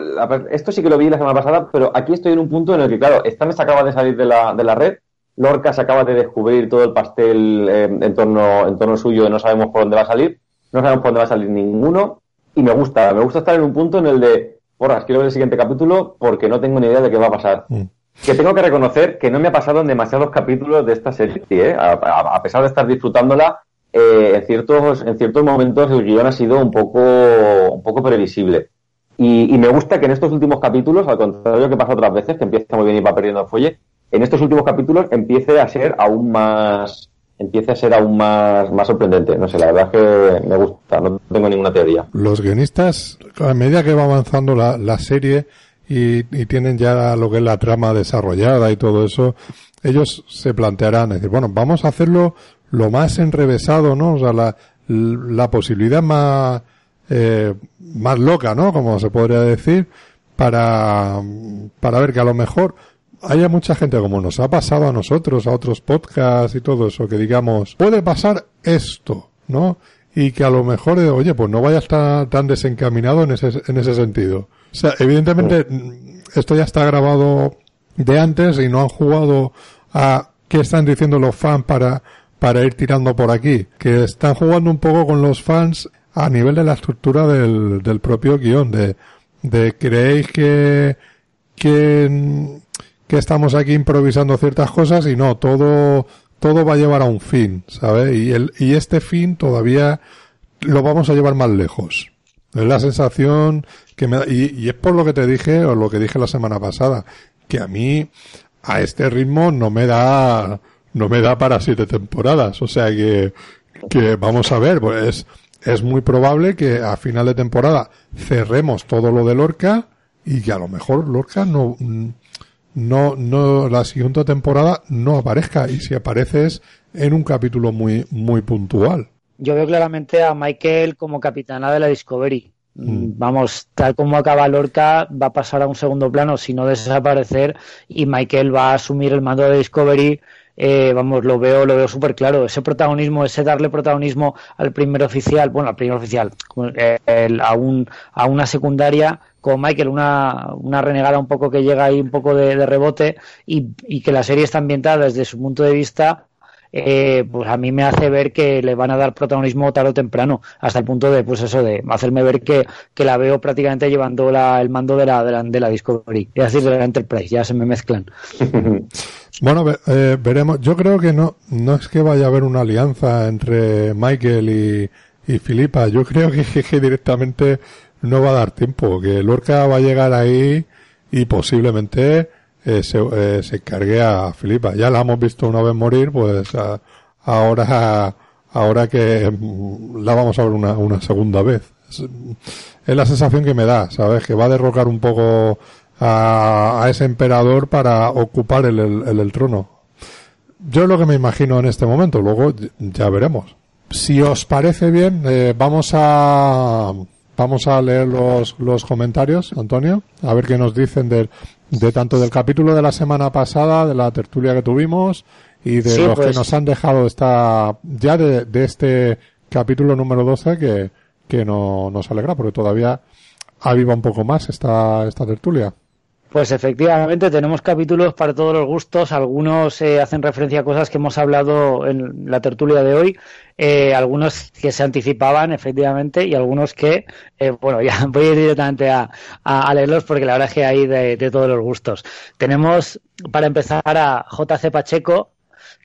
esto sí que lo vi la semana pasada, pero aquí estoy en un punto en el que, claro, Stan se acaba de salir de la, de la red, Lorca se acaba de descubrir todo el pastel eh, en, torno, en torno suyo y no sabemos por dónde va a salir, no sabemos por dónde va a salir ninguno, y me gusta, me gusta estar en un punto en el de, porras, quiero ver el siguiente capítulo porque no tengo ni idea de qué va a pasar. Mm. Que tengo que reconocer que no me ha pasado en demasiados capítulos de esta serie, ¿eh? a pesar de estar disfrutándola, eh, en, ciertos, en ciertos momentos el guion ha sido un poco, un poco previsible. Y, me gusta que en estos últimos capítulos, al contrario que pasa otras veces, que empieza muy bien y va perdiendo el fuelle, en estos últimos capítulos empiece a ser aún más empiece a ser aún más, más sorprendente. No sé, la verdad es que me gusta, no tengo ninguna teoría. Los guionistas, a medida que va avanzando la, la serie y, y, tienen ya lo que es la trama desarrollada y todo eso, ellos se plantearán, decir, bueno, vamos a hacerlo lo más enrevesado, ¿no? O sea, la, la posibilidad más, eh, más loca, ¿no? Como se podría decir, para, para ver que a lo mejor haya mucha gente como nos ha pasado a nosotros, a otros podcasts y todo eso, que digamos, puede pasar esto, ¿no? Y que a lo mejor, eh, oye, pues no vaya a estar tan desencaminado en ese, en ese sentido. O sea, evidentemente, esto ya está grabado de antes y no han jugado a qué están diciendo los fans para para ir tirando por aquí, que están jugando un poco con los fans a nivel de la estructura del, del propio guion, de, de creéis que, que, que estamos aquí improvisando ciertas cosas y no, todo, todo va a llevar a un fin, ¿sabes? Y el, y este fin todavía lo vamos a llevar más lejos. Es la sensación que me da, y, y es por lo que te dije, o lo que dije la semana pasada, que a mí, a este ritmo no me da, no me da para siete temporadas. O sea que, que vamos a ver, pues es muy probable que a final de temporada cerremos todo lo de Lorca y que a lo mejor Lorca no, no, no, la siguiente temporada no aparezca y si apareces en un capítulo muy, muy puntual. Yo veo claramente a Michael como capitana de la Discovery. Mm. Vamos, tal como acaba Lorca, va a pasar a un segundo plano, si no desaparecer, y Michael va a asumir el mando de Discovery eh, vamos, lo veo, lo veo súper claro. Ese protagonismo, ese darle protagonismo al primer oficial, bueno, al primer oficial, a, un, a una secundaria con Michael, una, una renegada un poco que llega ahí un poco de, rebote y, que la serie está ambientada desde su punto de vista eh, pues a mí me hace ver que le van a dar protagonismo tarde o temprano, hasta el punto de, pues eso, de hacerme ver que, que la veo prácticamente llevando la, el mando de la, de la, de la Discovery, es decir, de la Enterprise, ya se me mezclan. (laughs) bueno, eh, veremos. Yo creo que no, no es que vaya a haber una alianza entre Michael y, y Filipa. Yo creo que, que, directamente no va a dar tiempo, que Lorca va a llegar ahí y posiblemente eh, se, eh, se, a Filipa. Ya la hemos visto una vez morir, pues ahora ahora que mm, la vamos a ver una, una segunda vez. Es, la sensación que me da, ¿sabes? Que va a derrocar un poco a, ese emperador para ocupar el, el, trono. Yo es lo que me imagino en este momento, luego ya veremos. Si os parece bien, eh, vamos a vamos a leer los, los comentarios, Antonio, a ver qué nos dicen de, de tanto del capítulo de la semana pasada, de la tertulia que tuvimos, y de los que pues. nos han dejado esta, ya de, de este capítulo número 12 que, que no, nos alegra porque todavía aviva un poco más esta, esta tertulia. Pues efectivamente tenemos capítulos para todos los gustos. Algunos eh, hacen referencia a cosas que hemos hablado en la tertulia de hoy, eh, algunos que se anticipaban efectivamente y algunos que, eh, bueno, (laughs) ya voy a ir directamente a, a, leerlos porque la verdad es que hay de, de todos los gustos. Tenemos para empezar a JC Pacheco,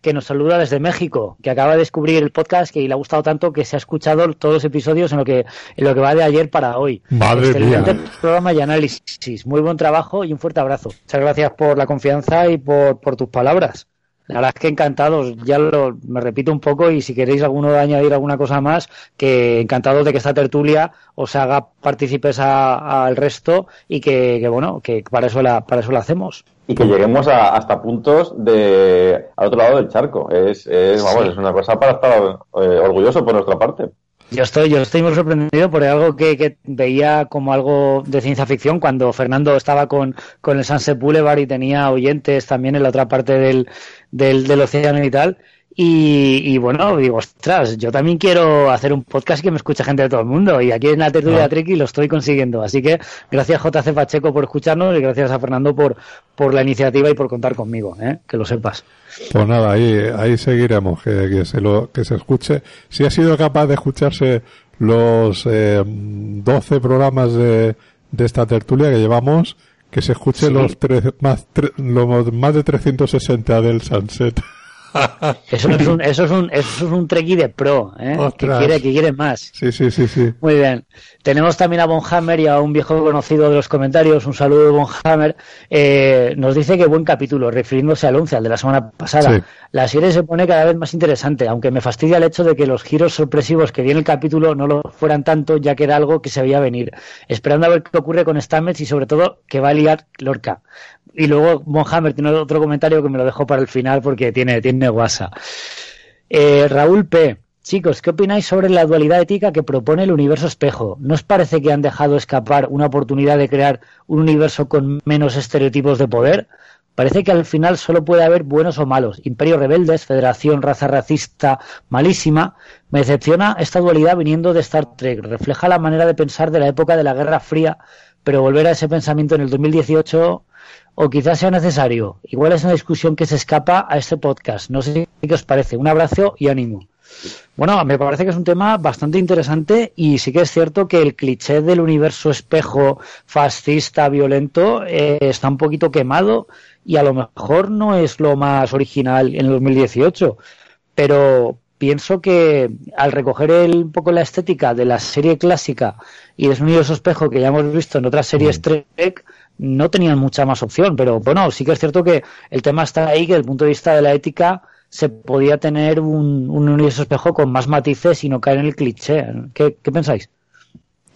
que nos saluda desde México, que acaba de descubrir el podcast que le ha gustado tanto que se ha escuchado todos los episodios en lo que, en lo que va de ayer para hoy. Madre Excelente programa y análisis. Muy buen trabajo y un fuerte abrazo. Muchas gracias por la confianza y por, por tus palabras. La verdad es que encantados, ya lo, me repito un poco y si queréis alguno de añadir alguna cosa más, que encantados de que esta tertulia os haga partícipes al resto y que, que, bueno, que para eso la, para eso la hacemos y que lleguemos a, hasta puntos de al otro lado del charco. Es, es, vamos, es una cosa para estar eh, orgulloso por nuestra parte. Yo estoy, yo estoy muy sorprendido por algo que, veía como algo de ciencia ficción cuando Fernando estaba con, con el Sunset Boulevard y tenía oyentes también en la otra parte del, del, del océano y tal. Y, bueno, digo, ostras, yo también quiero hacer un podcast que me escuche gente de todo el mundo. Y aquí en la tertulia de lo estoy consiguiendo. Así que gracias JC Pacheco por escucharnos y gracias a Fernando por, por la iniciativa y por contar conmigo, ¿eh? que lo sepas. Pues nada, ahí, ahí seguiremos, que, que, se lo, que se escuche. Si ha sido capaz de escucharse los eh, 12 programas de, de esta tertulia que llevamos, que se escuche los, tres, más, los más de 360 del Sunset. Eso es un, eso es un, eso es un de pro, ¿eh? Que quiere, que quiere más. Sí, sí, sí, sí. Muy bien. Tenemos también a Bonhammer y a un viejo conocido de los comentarios. Un saludo de Bonhammer. Eh, nos dice que buen capítulo, refiriéndose al 11, al de la semana pasada. La serie se pone cada vez más interesante, aunque me fastidia el hecho de que los giros sorpresivos que viene el capítulo no lo fueran tanto, ya que era algo que se veía venir. Esperando a ver qué ocurre con Stamets y sobre todo que va a liar Lorca. Y luego Bonhammer tiene otro comentario que me lo dejo para el final porque tiene, tiene guasa. Eh, Raúl P. Chicos, ¿qué opináis sobre la dualidad ética que propone el universo espejo? ¿No os parece que han dejado escapar una oportunidad de crear un universo con menos estereotipos de poder? Parece que al final solo puede haber buenos o malos, imperios rebeldes, federación, raza racista malísima. Me decepciona esta dualidad viniendo de Star Trek. Refleja la manera de pensar de la época de la Guerra Fría, pero volver a ese pensamiento en el 2018 o quizás sea necesario. Igual es una discusión que se escapa a este podcast. No sé qué os parece. Un abrazo y ánimo. Bueno, me parece que es un tema bastante interesante y sí que es cierto que el cliché del universo espejo fascista, violento, eh, está un poquito quemado y a lo mejor no es lo más original en el 2018, pero pienso que al recoger un poco la estética de la serie clásica y de ese universo espejo que ya hemos visto en otras series mm. Trek, no tenían mucha más opción, pero bueno, sí que es cierto que el tema está ahí, que desde el punto de vista de la ética se podía tener un, universo espejo con más matices y no caer en el cliché. ¿Qué, pensáis?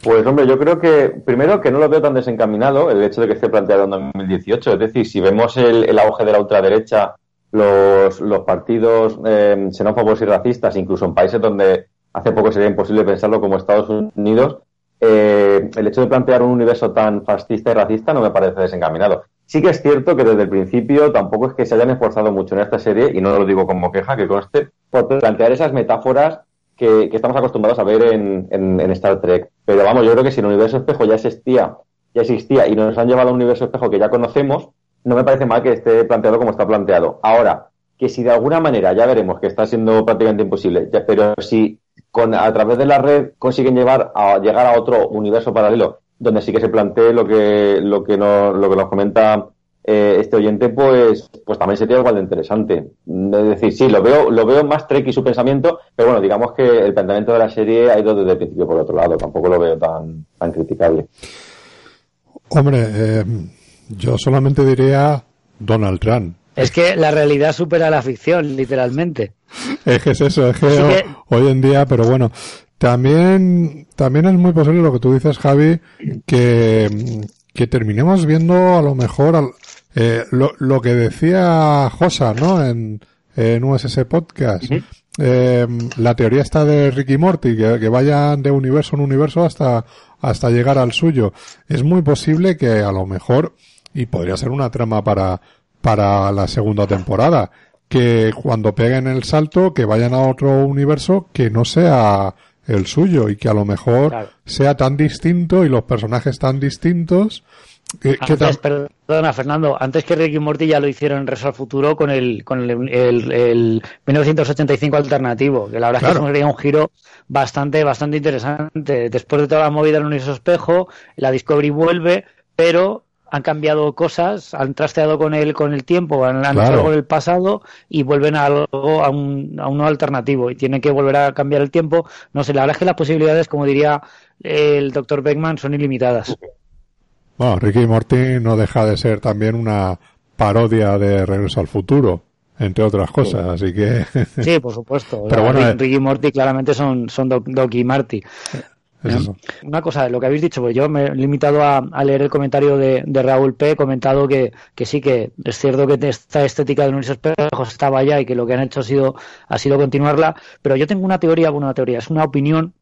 Pues hombre, yo creo que primero que no lo veo tan desencaminado el hecho de que esté planteado en 2018. Es decir, si vemos el, auge de la ultraderecha, los, los partidos eh, xenófobos y racistas, incluso en países donde hace poco sería imposible pensarlo como Estados Unidos, eh, el hecho de plantear un universo tan fascista y racista no me parece desencaminado. Sí que es cierto que desde el principio tampoco es que se hayan esforzado mucho en esta serie, y no lo digo como queja, que conste, por plantear esas metáforas que, estamos acostumbrados a ver en, Star Trek. Pero vamos, yo creo que si el universo espejo ya existía, ya existía y nos han llevado a un universo espejo que ya conocemos, no me parece mal que esté planteado como está planteado. Ahora, que si de alguna manera, ya veremos que está siendo prácticamente imposible, pero si con, a través de la red consiguen llevar a, llegar a otro universo paralelo donde sí que se plantee lo que, lo que, nos, lo que nos comenta eh, este oyente, pues, pues también sería igual de interesante. Es decir, sí, lo veo, lo veo más trek y su pensamiento, pero bueno, digamos que el planteamiento de la serie ha ido desde el principio por otro lado, tampoco lo veo tan, tan criticable. Hombre, eh, yo solamente diría Donald Trump. Es que la realidad supera la ficción, literalmente. Es que es eso, es que, hoy en día, pero bueno, también, también es muy posible lo que tú dices, Javi, que, que terminemos viendo a lo mejor eh, lo, lo, que decía Josa, ¿no? En, en USS Podcast. eh, la teoría está de Ricky Morty, que, que, vayan de universo en universo hasta, hasta llegar al suyo. Es muy posible que a lo mejor, y podría ser una trama para, para la segunda temporada, que cuando peguen el salto, que vayan a otro universo que no sea el suyo y que a lo mejor claro. sea tan distinto y los personajes tan distintos que, antes, perdona Fernando, antes que Ricky Morty ya lo hicieron en Reso al Futuro con el con el, el, el 1985 alternativo, que la verdad claro. es que sería un giro bastante bastante interesante. Después de toda la movida del universo espejo, la Discovery vuelve, pero han cambiado cosas, han trasteado con el con el tiempo, han, han claro. hecho algo del pasado y vuelven a algo a un, a uno alternativo y tienen que volver a cambiar el tiempo. No sé, la verdad es que las posibilidades, como diría el doctor Beckman, son ilimitadas. Bueno, Ricky Morty no deja de ser también una parodia de Regreso al Futuro, entre otras cosas, sí. así que... sí, por supuesto. (laughs) Pero bueno, Ricky y Morty claramente son, son Doc, Doc y Marty. Es Una cosa, de lo que habéis dicho, pues yo me he limitado a, a leer el comentario de, de, Raúl P. He comentado que, que sí, que es cierto que esta estética de universo espejos estaba ya y que lo que han hecho ha sido, ha sido continuarla, pero yo tengo una teoría, bueno, una teoría, es una opinión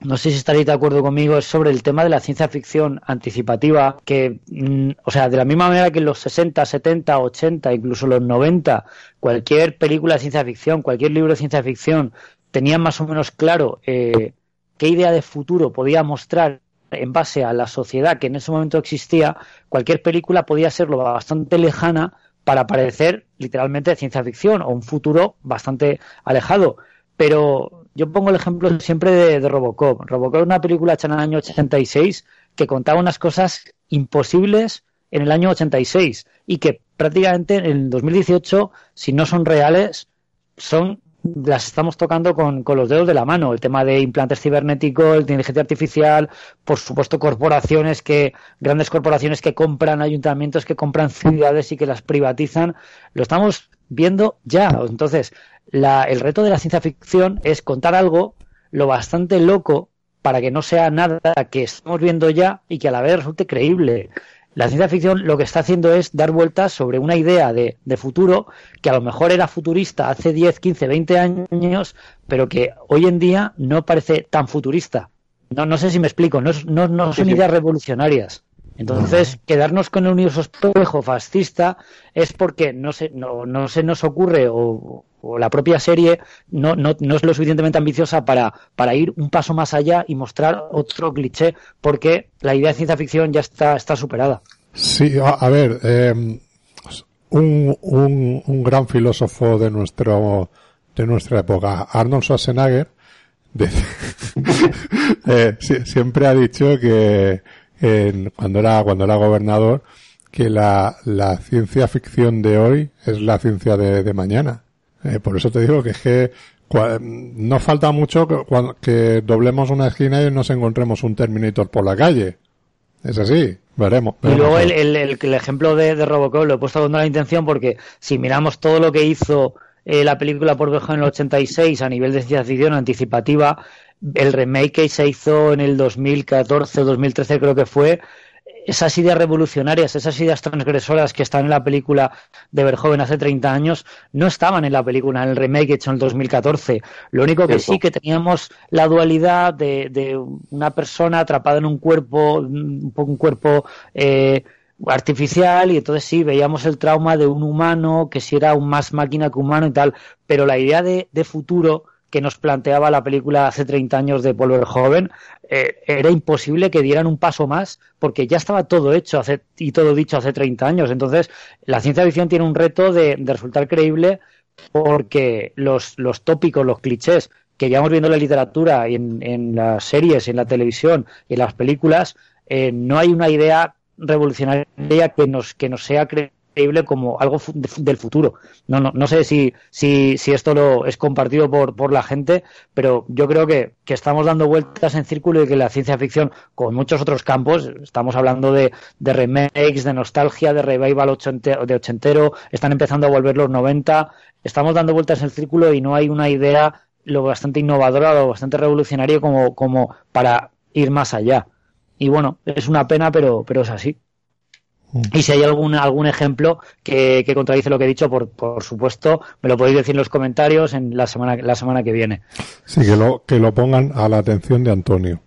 no sé si estaréis de acuerdo conmigo, es sobre el tema de la ciencia ficción anticipativa, que, mm, o sea, de la misma manera que en los 60, 70, 80, incluso los 90, cualquier película de ciencia ficción, cualquier libro de ciencia ficción, tenía más o menos claro eh, qué idea de futuro podía mostrar en base a la sociedad que en ese momento existía, cualquier película podía serlo bastante lejana para parecer literalmente ciencia ficción o un futuro bastante alejado. Pero yo pongo el ejemplo siempre de, Robocop. Robocop es una película hecha en el año 86 que contaba unas cosas imposibles en el año 86 y que prácticamente en el 2018, si no son reales, son las estamos tocando con, con, los dedos de la mano. El tema de implantes cibernéticos, inteligencia artificial, por supuesto corporaciones que, grandes corporaciones que compran ayuntamientos, que compran ciudades y que las privatizan, lo estamos viendo ya. Entonces, la, el reto de la ciencia ficción es contar algo lo bastante loco para que no sea nada que estamos viendo ya y que a la vez resulte creíble. La ciencia ficción lo que está haciendo es dar vueltas sobre una idea de, de, futuro que a lo mejor era futurista hace 10, 15, 20 años, pero que hoy en día no parece tan futurista. No, no sé si me explico, no, no, no son ideas revolucionarias. Entonces, quedarnos con el universo espejo fascista es porque no se, no, no se nos ocurre o, o la propia serie no, no, no, es lo suficientemente ambiciosa para, para ir un paso más allá y mostrar otro cliché, porque la idea de ciencia ficción ya está, está superada. Sí, a, a ver, eh, un, un, un, gran filósofo de nuestro de nuestra época, Arnold Schwarzenegger, de, (laughs) eh, siempre ha dicho que en, cuando era cuando era gobernador que la, la ciencia ficción de hoy es la ciencia de, de mañana. Eh, por eso te digo que es que no falta mucho que, que, doblemos una esquina y nos encontremos un Terminator por la calle. Es así, veremos. veremos y luego el, el, el, el, ejemplo de, de Robocop lo he puesto con la intención porque si miramos todo lo que hizo eh, la película por Vejo en el 86 a nivel de ciencia ficción anticipativa, el remake que se hizo en el 2014 o 2013 creo que fue, esas ideas revolucionarias, esas ideas transgresoras que están en la película de Verjoven hace 30 años, no estaban en la película, en el remake hecho en el 2014. Lo único que sí que teníamos la dualidad de, de una persona atrapada en un cuerpo, un, un cuerpo eh, artificial y entonces sí veíamos el trauma de un humano que si era un más máquina que humano y tal, pero la idea de, de futuro que nos planteaba la película hace 30 años de Volver Joven, eh, era imposible que dieran un paso más porque ya estaba todo hecho hace, y todo dicho hace 30 años. Entonces, la ciencia ficción tiene un reto de, resultar creíble porque los, los tópicos, los clichés que llevamos viendo en la literatura en, en las series, en la televisión y en las películas, eh, no hay una idea revolucionaria que nos, que nos sea creíble como algo del futuro. No, no, no sé si, si, si esto lo es compartido por, por la gente, pero yo creo que, que estamos dando vueltas en círculo y que la ciencia ficción, con muchos otros campos, estamos hablando de, de remakes, de nostalgia, de revival de ochentero, están empezando a volver los 90, estamos dando vueltas en el círculo y no hay una idea lo bastante innovadora, lo bastante revolucionario como, como para ir más allá. Y bueno, es una pena, pero, pero es así. Mm. Y si hay algún, algún ejemplo que, que contradice lo que he dicho, por, por supuesto, me lo podéis decir en los comentarios en la semana, la semana que viene. Sí, que lo, que lo pongan a la atención de Antonio.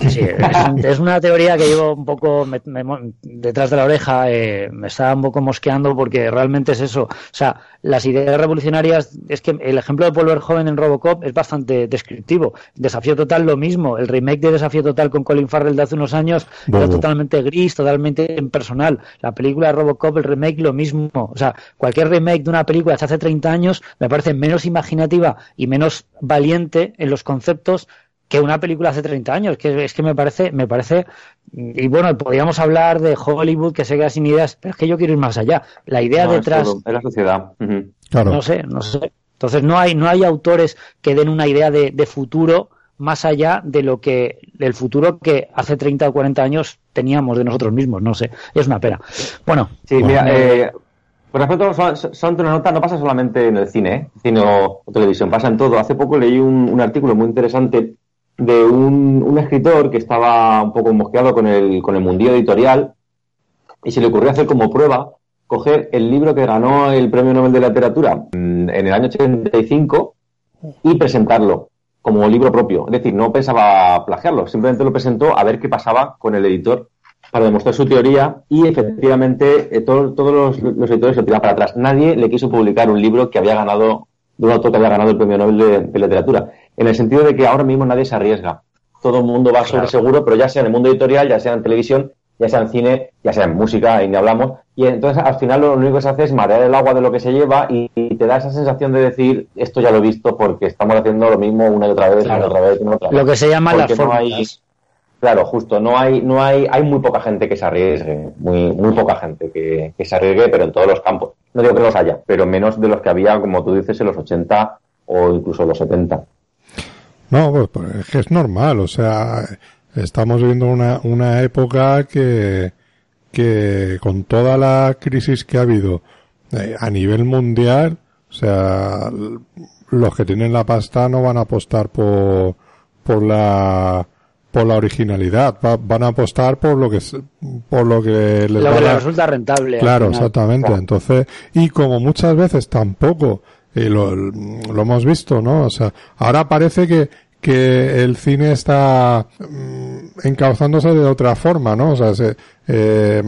Sí, (laughs) es, una teoría que llevo un poco detrás de la oreja, eh, me está un poco mosqueando porque realmente es eso. O sea, las ideas revolucionarias, es que el ejemplo de Paul Joven en Robocop es bastante descriptivo. Desafío Total lo mismo, el remake de Desafío Total con Colin Farrell de hace unos años era totalmente gris, totalmente impersonal. La película de Robocop, el remake lo mismo. O sea, cualquier remake de una película de hace 30 años me parece menos imaginativa y menos valiente en los conceptos que una película hace 30 años, que es que me parece, me parece, y bueno, podríamos hablar de Hollywood que se queda sin ideas, pero es que yo quiero ir más allá. La idea detrás. Es, la sociedad. No sé, no sé. Entonces no hay, no hay autores que den una idea de, futuro más allá de lo que, del futuro que hace 30 o 40 años teníamos de nosotros mismos, no sé. Es una pena. Bueno. Sí, mira, eh, por ejemplo, son, una nota no pasa solamente en el cine, ¿eh? cine o, televisión, pasa en todo. Hace poco leí un, un artículo muy interesante de un, escritor que estaba un poco mosqueado con el, con el mundillo editorial y se le ocurrió hacer como prueba coger el libro que ganó el Premio Nobel de Literatura en el año 85 y presentarlo como libro propio. Es decir, no pensaba plagiarlo, simplemente lo presentó a ver qué pasaba con el editor para demostrar su teoría y efectivamente eh, todos los, editores se tiran para atrás. Nadie le quiso publicar un libro que había ganado, de un autor que había ganado el Premio Nobel de Literatura en el sentido de que ahora mismo nadie se arriesga. Todo el mundo va sobre seguro, pero ya sea en el mundo editorial, ya sea en televisión, ya sea en cine, ya sea en música, y ni hablamos. Y entonces al final lo único que se hace es marear el agua de lo que se lleva y, te da esa sensación de decir, esto ya lo he visto porque estamos haciendo lo mismo una y otra vez, una y otra vez, una otra vez. Lo que se llama la fórmulas. Claro, justo, no hay, no hay, hay muy poca gente que se arriesgue, muy, muy poca gente que, que se arriesgue, pero en todos los campos. No digo que los haya, pero menos de los que había, como tú dices, en los 80 o incluso los 70. No, pues, pues, es que es normal, o sea, estamos viviendo una, una época que, que con toda la crisis que ha habido eh, a nivel mundial, o sea, los que tienen la pasta no van a apostar por, por la, por la originalidad, van a apostar por lo que, por lo que les, lo que les resulta rentable. Claro, exactamente. Entonces, y como muchas veces tampoco y lo, lo hemos visto, ¿no? O sea, ahora parece que, que el cine está mm, encauzándose de otra forma, ¿no? O sea, se, eh,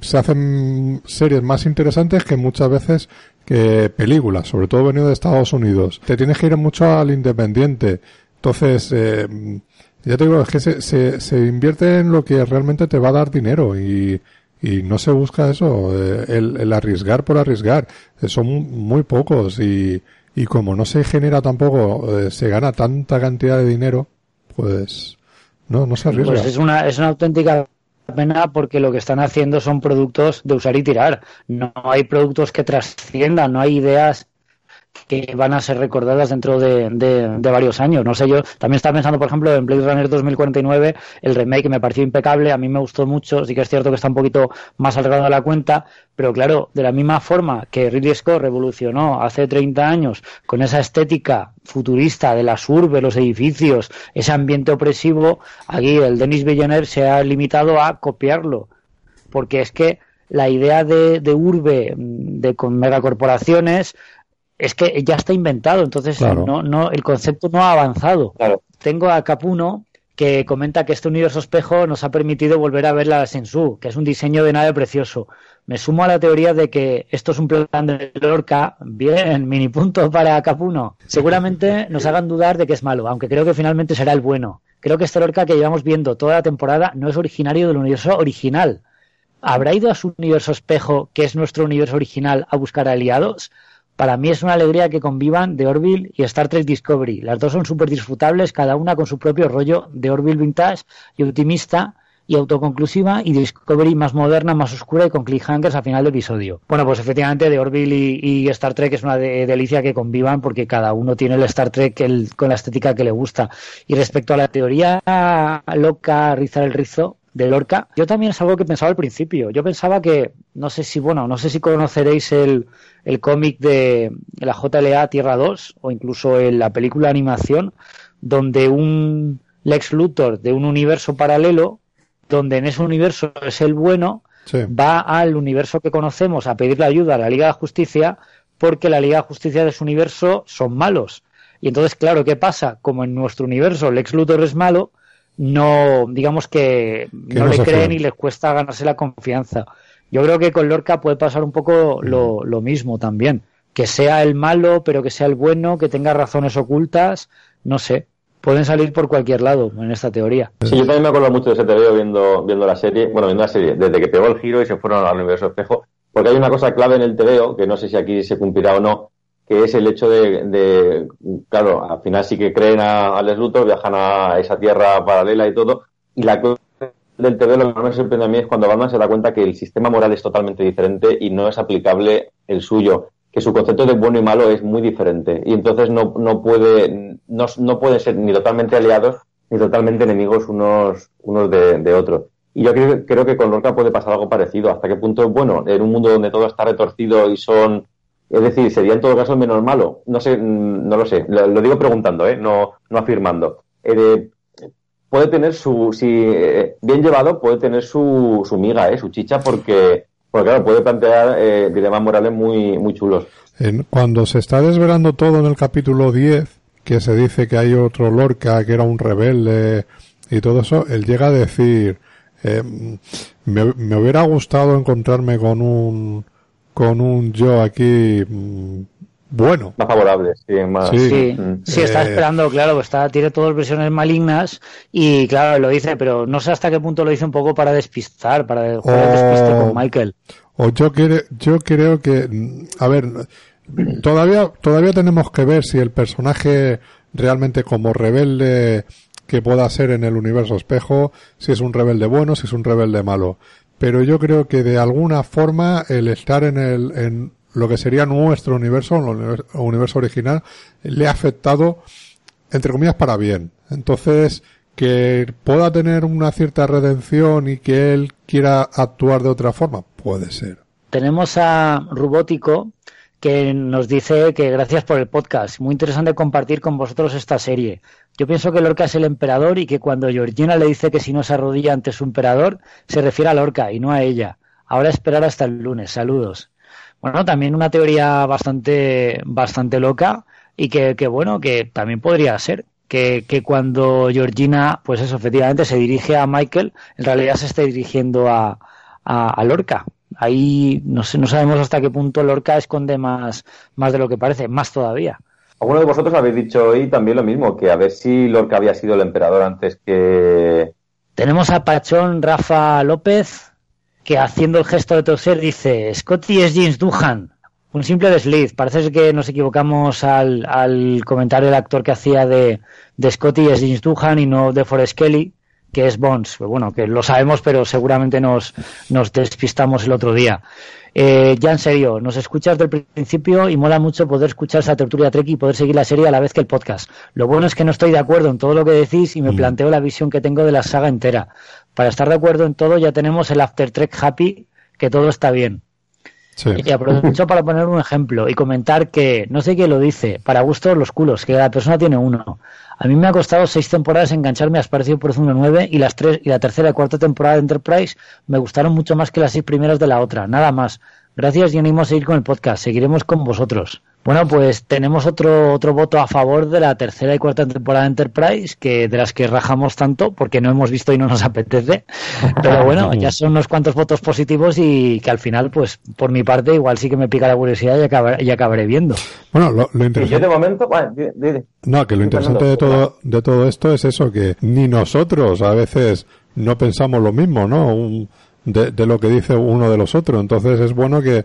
se hacen series más interesantes que muchas veces que películas, sobre todo venido de Estados Unidos. Te tienes que ir mucho al independiente. Entonces, eh, ya te digo, es que se, se, se invierte en lo que realmente te va a dar dinero y, y no se busca eso, eh, el, arriesgar por arriesgar. Eh, son muy pocos y, y como no se genera tampoco, eh, se gana tanta cantidad de dinero, pues no, no se arriesga. Pues es una, es una auténtica pena porque lo que están haciendo son productos de usar y tirar. No hay productos que trasciendan, no hay ideas que van a ser recordadas dentro de, de, varios años. No sé, yo también estaba pensando, por ejemplo, en Blade Runner 2049, el remake me pareció impecable, a mí me gustó mucho, sí que es cierto que está un poquito más alargado a la cuenta, pero claro, de la misma forma que Ridley Scott revolucionó hace 30 años con esa estética futurista de las urbes, los edificios, ese ambiente opresivo, aquí el Denis Villeneuve se ha limitado a copiarlo, porque es que la idea de, de urbe de con megacorporaciones es que ya está inventado, entonces no, no, el concepto no ha avanzado. Tengo a Capuno que comenta que este universo espejo nos ha permitido volver a ver la Sensu, que es un diseño de nave precioso. Me sumo a la teoría de que esto es un plan de Lorca. Bien, (laughs) mini punto para Capuno. Seguramente (laughs) nos hagan dudar de que es malo, aunque creo que finalmente será el bueno. Creo que este Lorca que llevamos viendo toda la temporada no es originario del universo original. ¿Habrá ido a su universo espejo, que es nuestro universo original, a buscar aliados? Para mí es una alegría que convivan The Orville y Star Trek Discovery. Las dos son súper disfrutables, cada una con su propio rollo de Orville vintage y optimista, y autoconclusiva y Discovery más moderna, más oscura y con cliffhangers al final del episodio. Bueno, pues efectivamente de Orville y, Star Trek es una delicia que convivan porque cada uno tiene el Star Trek con la estética que le gusta. Y respecto a la teoría loca, rizar el rizo, de Lorca, yo también es algo que pensaba al principio. Yo pensaba que, no sé si, bueno, no sé si conoceréis el, el cómic de la JLA Tierra 2 o incluso en la película de animación, donde un Lex Luthor de un universo paralelo donde en ese universo es el bueno, va al universo que conocemos a pedirle ayuda a la Liga de Justicia porque la Liga de Justicia de su universo son malos. Y entonces, claro, ¿qué pasa? Como en nuestro universo Lex Luthor es malo, no, digamos que, no, le creen y les cuesta ganarse la confianza. Yo creo que con Lorca puede pasar un poco lo, lo mismo también. Que sea el malo, pero que sea el bueno, que tenga razones ocultas, no sé pueden salir por cualquier lado en esta teoría. Sí, yo también me acuerdo mucho de ese TVO viendo, viendo la serie, bueno, viendo la serie, desde que pegó el giro y se fueron al universo espejo, porque hay una cosa clave en el TVO, que no sé si aquí se cumplirá o no, que es el hecho de, claro, al final sí que creen a, a Les viajan a esa tierra paralela y todo, y la cosa del TVO lo que más me sorprende a mí es cuando Batman se da cuenta que el sistema moral es totalmente diferente y no es aplicable el suyo que su concepto de bueno y malo es muy diferente y entonces no, no puede no, no pueden ser ni totalmente aliados ni totalmente enemigos unos unos de, otros. Y yo creo, creo que con Lorca puede pasar algo parecido hasta qué punto bueno en un mundo donde todo está retorcido y son es decir sería en todo caso menos malo. No sé no lo sé. Lo, digo preguntando eh no no afirmando. Eh, puede tener su si eh, bien llevado puede tener su, su miga eh su chicha porque pues claro, puede plantear eh, dilemas morales muy, muy chulos. cuando se está desvelando todo en el capítulo 10, que se dice que hay otro Lorca que era un rebelde y todo eso, él llega a decir, eh, me, hubiera gustado encontrarme con un, con un yo aquí mm, bueno. Más favorable, sí, más. Sí, mm. está eh, esperando, claro, está, tiene todas versiones malignas y claro, lo dice, pero no sé hasta qué punto lo dice un poco para despistar, para jugar despiste con Michael. O yo, yo creo que, a ver, todavía, todavía tenemos que ver si el personaje realmente como rebelde que pueda ser en el universo espejo, si es un rebelde bueno, si es un rebelde malo. Pero yo creo que de alguna forma el estar en el, en lo que sería nuestro universo, el universo original, le ha afectado, entre comillas, para bien. Entonces, que pueda tener una cierta redención y que él quiera actuar de otra forma, puede ser. Tenemos a Rubótico que nos dice que gracias por el podcast. Muy interesante compartir con vosotros esta serie. Yo pienso que Lorca es el emperador y que cuando Georgina le dice que si no se arrodilla ante su emperador, se refiere a Lorca y no a ella. Ahora esperar hasta el lunes. Saludos. Bueno, también una teoría bastante, bastante loca y que, que bueno, que también podría ser. Que, que, cuando Georgina, pues eso, efectivamente se dirige a Michael, en realidad se está dirigiendo a, a, Lorca. Ahí no, sé, no sabemos hasta qué punto Lorca esconde más, más de lo que parece, más todavía. Alguno de vosotros habéis dicho hoy también lo mismo, que a ver si Lorca había sido el emperador antes que... Tenemos a Pachón Rafa López, que haciendo el gesto de toser dice, Scotty es James Duhan. Un simple desliz. Parece que nos equivocamos al, al comentario del actor que hacía de, de Scotty es James Duhan y no de Forrest Kelly, que es Bonds. Pues bueno, que lo sabemos, pero seguramente nos, nos despistamos el otro día. Eh, ya en serio, nos escuchas del principio y mola mucho poder escuchar esa tertulia Trek y poder seguir la serie a la vez que el podcast. Lo bueno es que no estoy de acuerdo en todo lo que decís y me mm. planteo la visión que tengo de la saga entera. Para estar de acuerdo en todo ya tenemos el After Trek Happy, que todo está bien. Y aprovecho para poner un ejemplo y comentar que, no sé quién lo dice, para gustos los culos, que la persona tiene uno. A mí me ha costado seis temporadas engancharme a Espacio por 9 y las tres y la tercera y cuarta temporada de Enterprise me gustaron mucho más que las seis primeras de la otra. Nada más. Gracias y animo a seguir con el podcast. Seguiremos con vosotros. Bueno, pues tenemos otro, otro voto a favor de la tercera y cuarta temporada de Enterprise, que de las que rajamos tanto porque no hemos visto y no nos (laughs) apetece. Pero bueno, ya (laughs) son unos cuantos votos positivos y que al final, pues por mi parte, igual sí que me pica la curiosidad y acabaré, y acabaré viendo. Bueno, lo, interesante. Yo de momento, No, que lo interesante de todo, de todo esto es eso, que ni nosotros a veces no pensamos lo mismo, ¿no? De, de lo que dice uno de los otros. Entonces es bueno que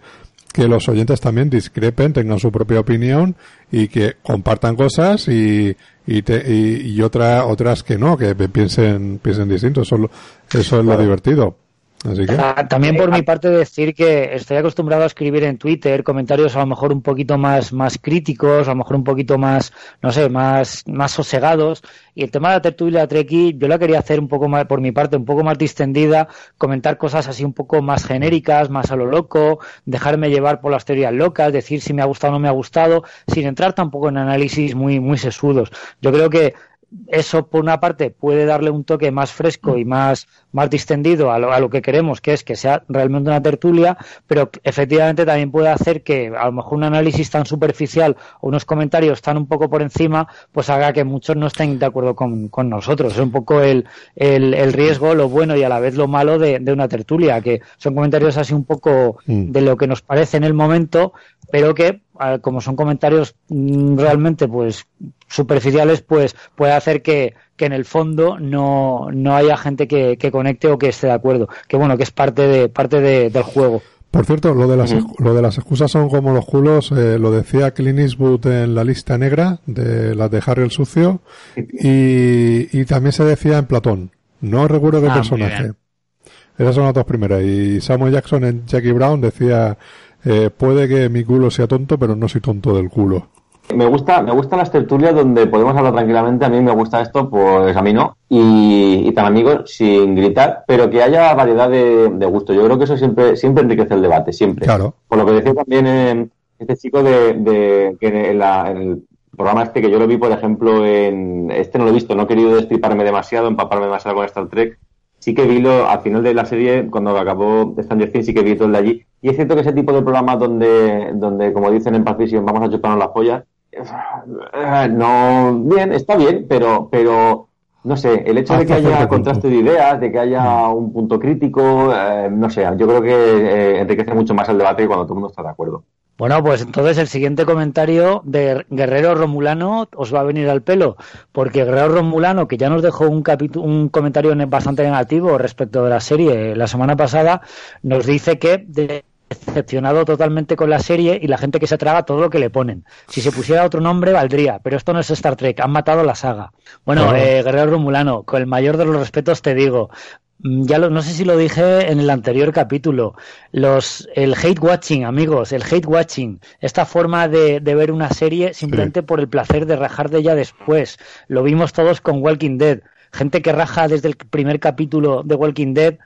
que los oyentes también discrepen, tengan su propia opinión y que compartan cosas y, y, y, otra, otras que no, que piensen, piensen distinto. Eso, eso es lo divertido. Ah, también por mi parte decir que estoy acostumbrado a escribir en Twitter comentarios a lo mejor un poquito más, más críticos, a lo mejor un poquito más, no sé, más, más sosegados. Y el tema de la tertulia Treki, yo la quería hacer un poco más, por mi parte, un poco más distendida, comentar cosas así un poco más genéricas, más a lo loco, dejarme llevar por las teorías locas, decir si me ha gustado o no me ha gustado, sin entrar tampoco en análisis muy, muy sesudos. Yo creo que eso por una parte puede darle un toque más fresco y más, más distendido a lo, a lo, que queremos, que es que sea realmente una tertulia, pero efectivamente también puede hacer que a lo mejor un análisis tan superficial o unos comentarios tan un poco por encima, pues haga que muchos no estén de acuerdo con, con nosotros. Es un poco el, el, el, riesgo, lo bueno y a la vez lo malo de, de, una tertulia, que son comentarios así un poco mm. de lo que nos parece en el momento, pero que como son comentarios mm, realmente pues superficiales, pues puede hacer que, que en el fondo no, no haya gente que, que, conecte o que esté de acuerdo. Que bueno, que es parte de parte de, del juego. Por cierto, lo de las, lo de las excusas son como los culos, eh, lo decía Clint Eastwood en la lista negra de las de Harry el Sucio y, y también se decía en Platón. No recuerdo qué ah, personaje. Esas son las dos primeras. Y Samuel Jackson en Jackie Brown decía eh, puede que mi culo sea tonto, pero no soy tonto del culo. Me gusta, me gustan las tertulias donde podemos hablar tranquilamente. A mí me gusta esto, pues a mí no. Y, tan amigos sin gritar, pero que haya variedad de, de gusto. Yo creo que eso siempre, siempre enriquece el debate, siempre. Claro. Por lo que decía también este chico de, que en, el programa este que yo lo vi, por ejemplo, en este no lo he visto, no he querido destriparme demasiado, empaparme demasiado con Star Trek, sí que vi lo, al final de la serie, cuando acabó Stranger Things, sí que vi todo el de allí. Y es cierto que ese tipo de programas donde, donde como dicen en Pacific, vamos a chuparnos las pollas, eh, no, bien, está bien, pero, pero, no sé, el hecho de que haya contraste de ideas, de que haya un punto crítico, eh, no sé, yo creo que eh, enriquece mucho más el debate cuando todo el mundo está de acuerdo. Bueno, pues entonces el siguiente comentario de Guerrero Romulano os va a venir al pelo, porque Guerrero Romulano, que ya nos dejó un, un comentario bastante negativo respecto de la serie la semana pasada, nos dice que decepcionado totalmente con la serie y la gente que se traga todo lo que le ponen. Si se pusiera otro nombre valdría, pero esto no es Star Trek, han matado la saga. Bueno, eh, Guerrero Romulano, con el mayor de los respetos te digo, Mm, ya no sé si lo dije en el anterior capítulo, los, el hate watching, amigos, el hate watching, esta forma de, ver una serie simplemente por el placer de rajar de ella después. Lo vimos todos con Walking Dead. Gente que raja desde el primer capítulo de Walking Dead,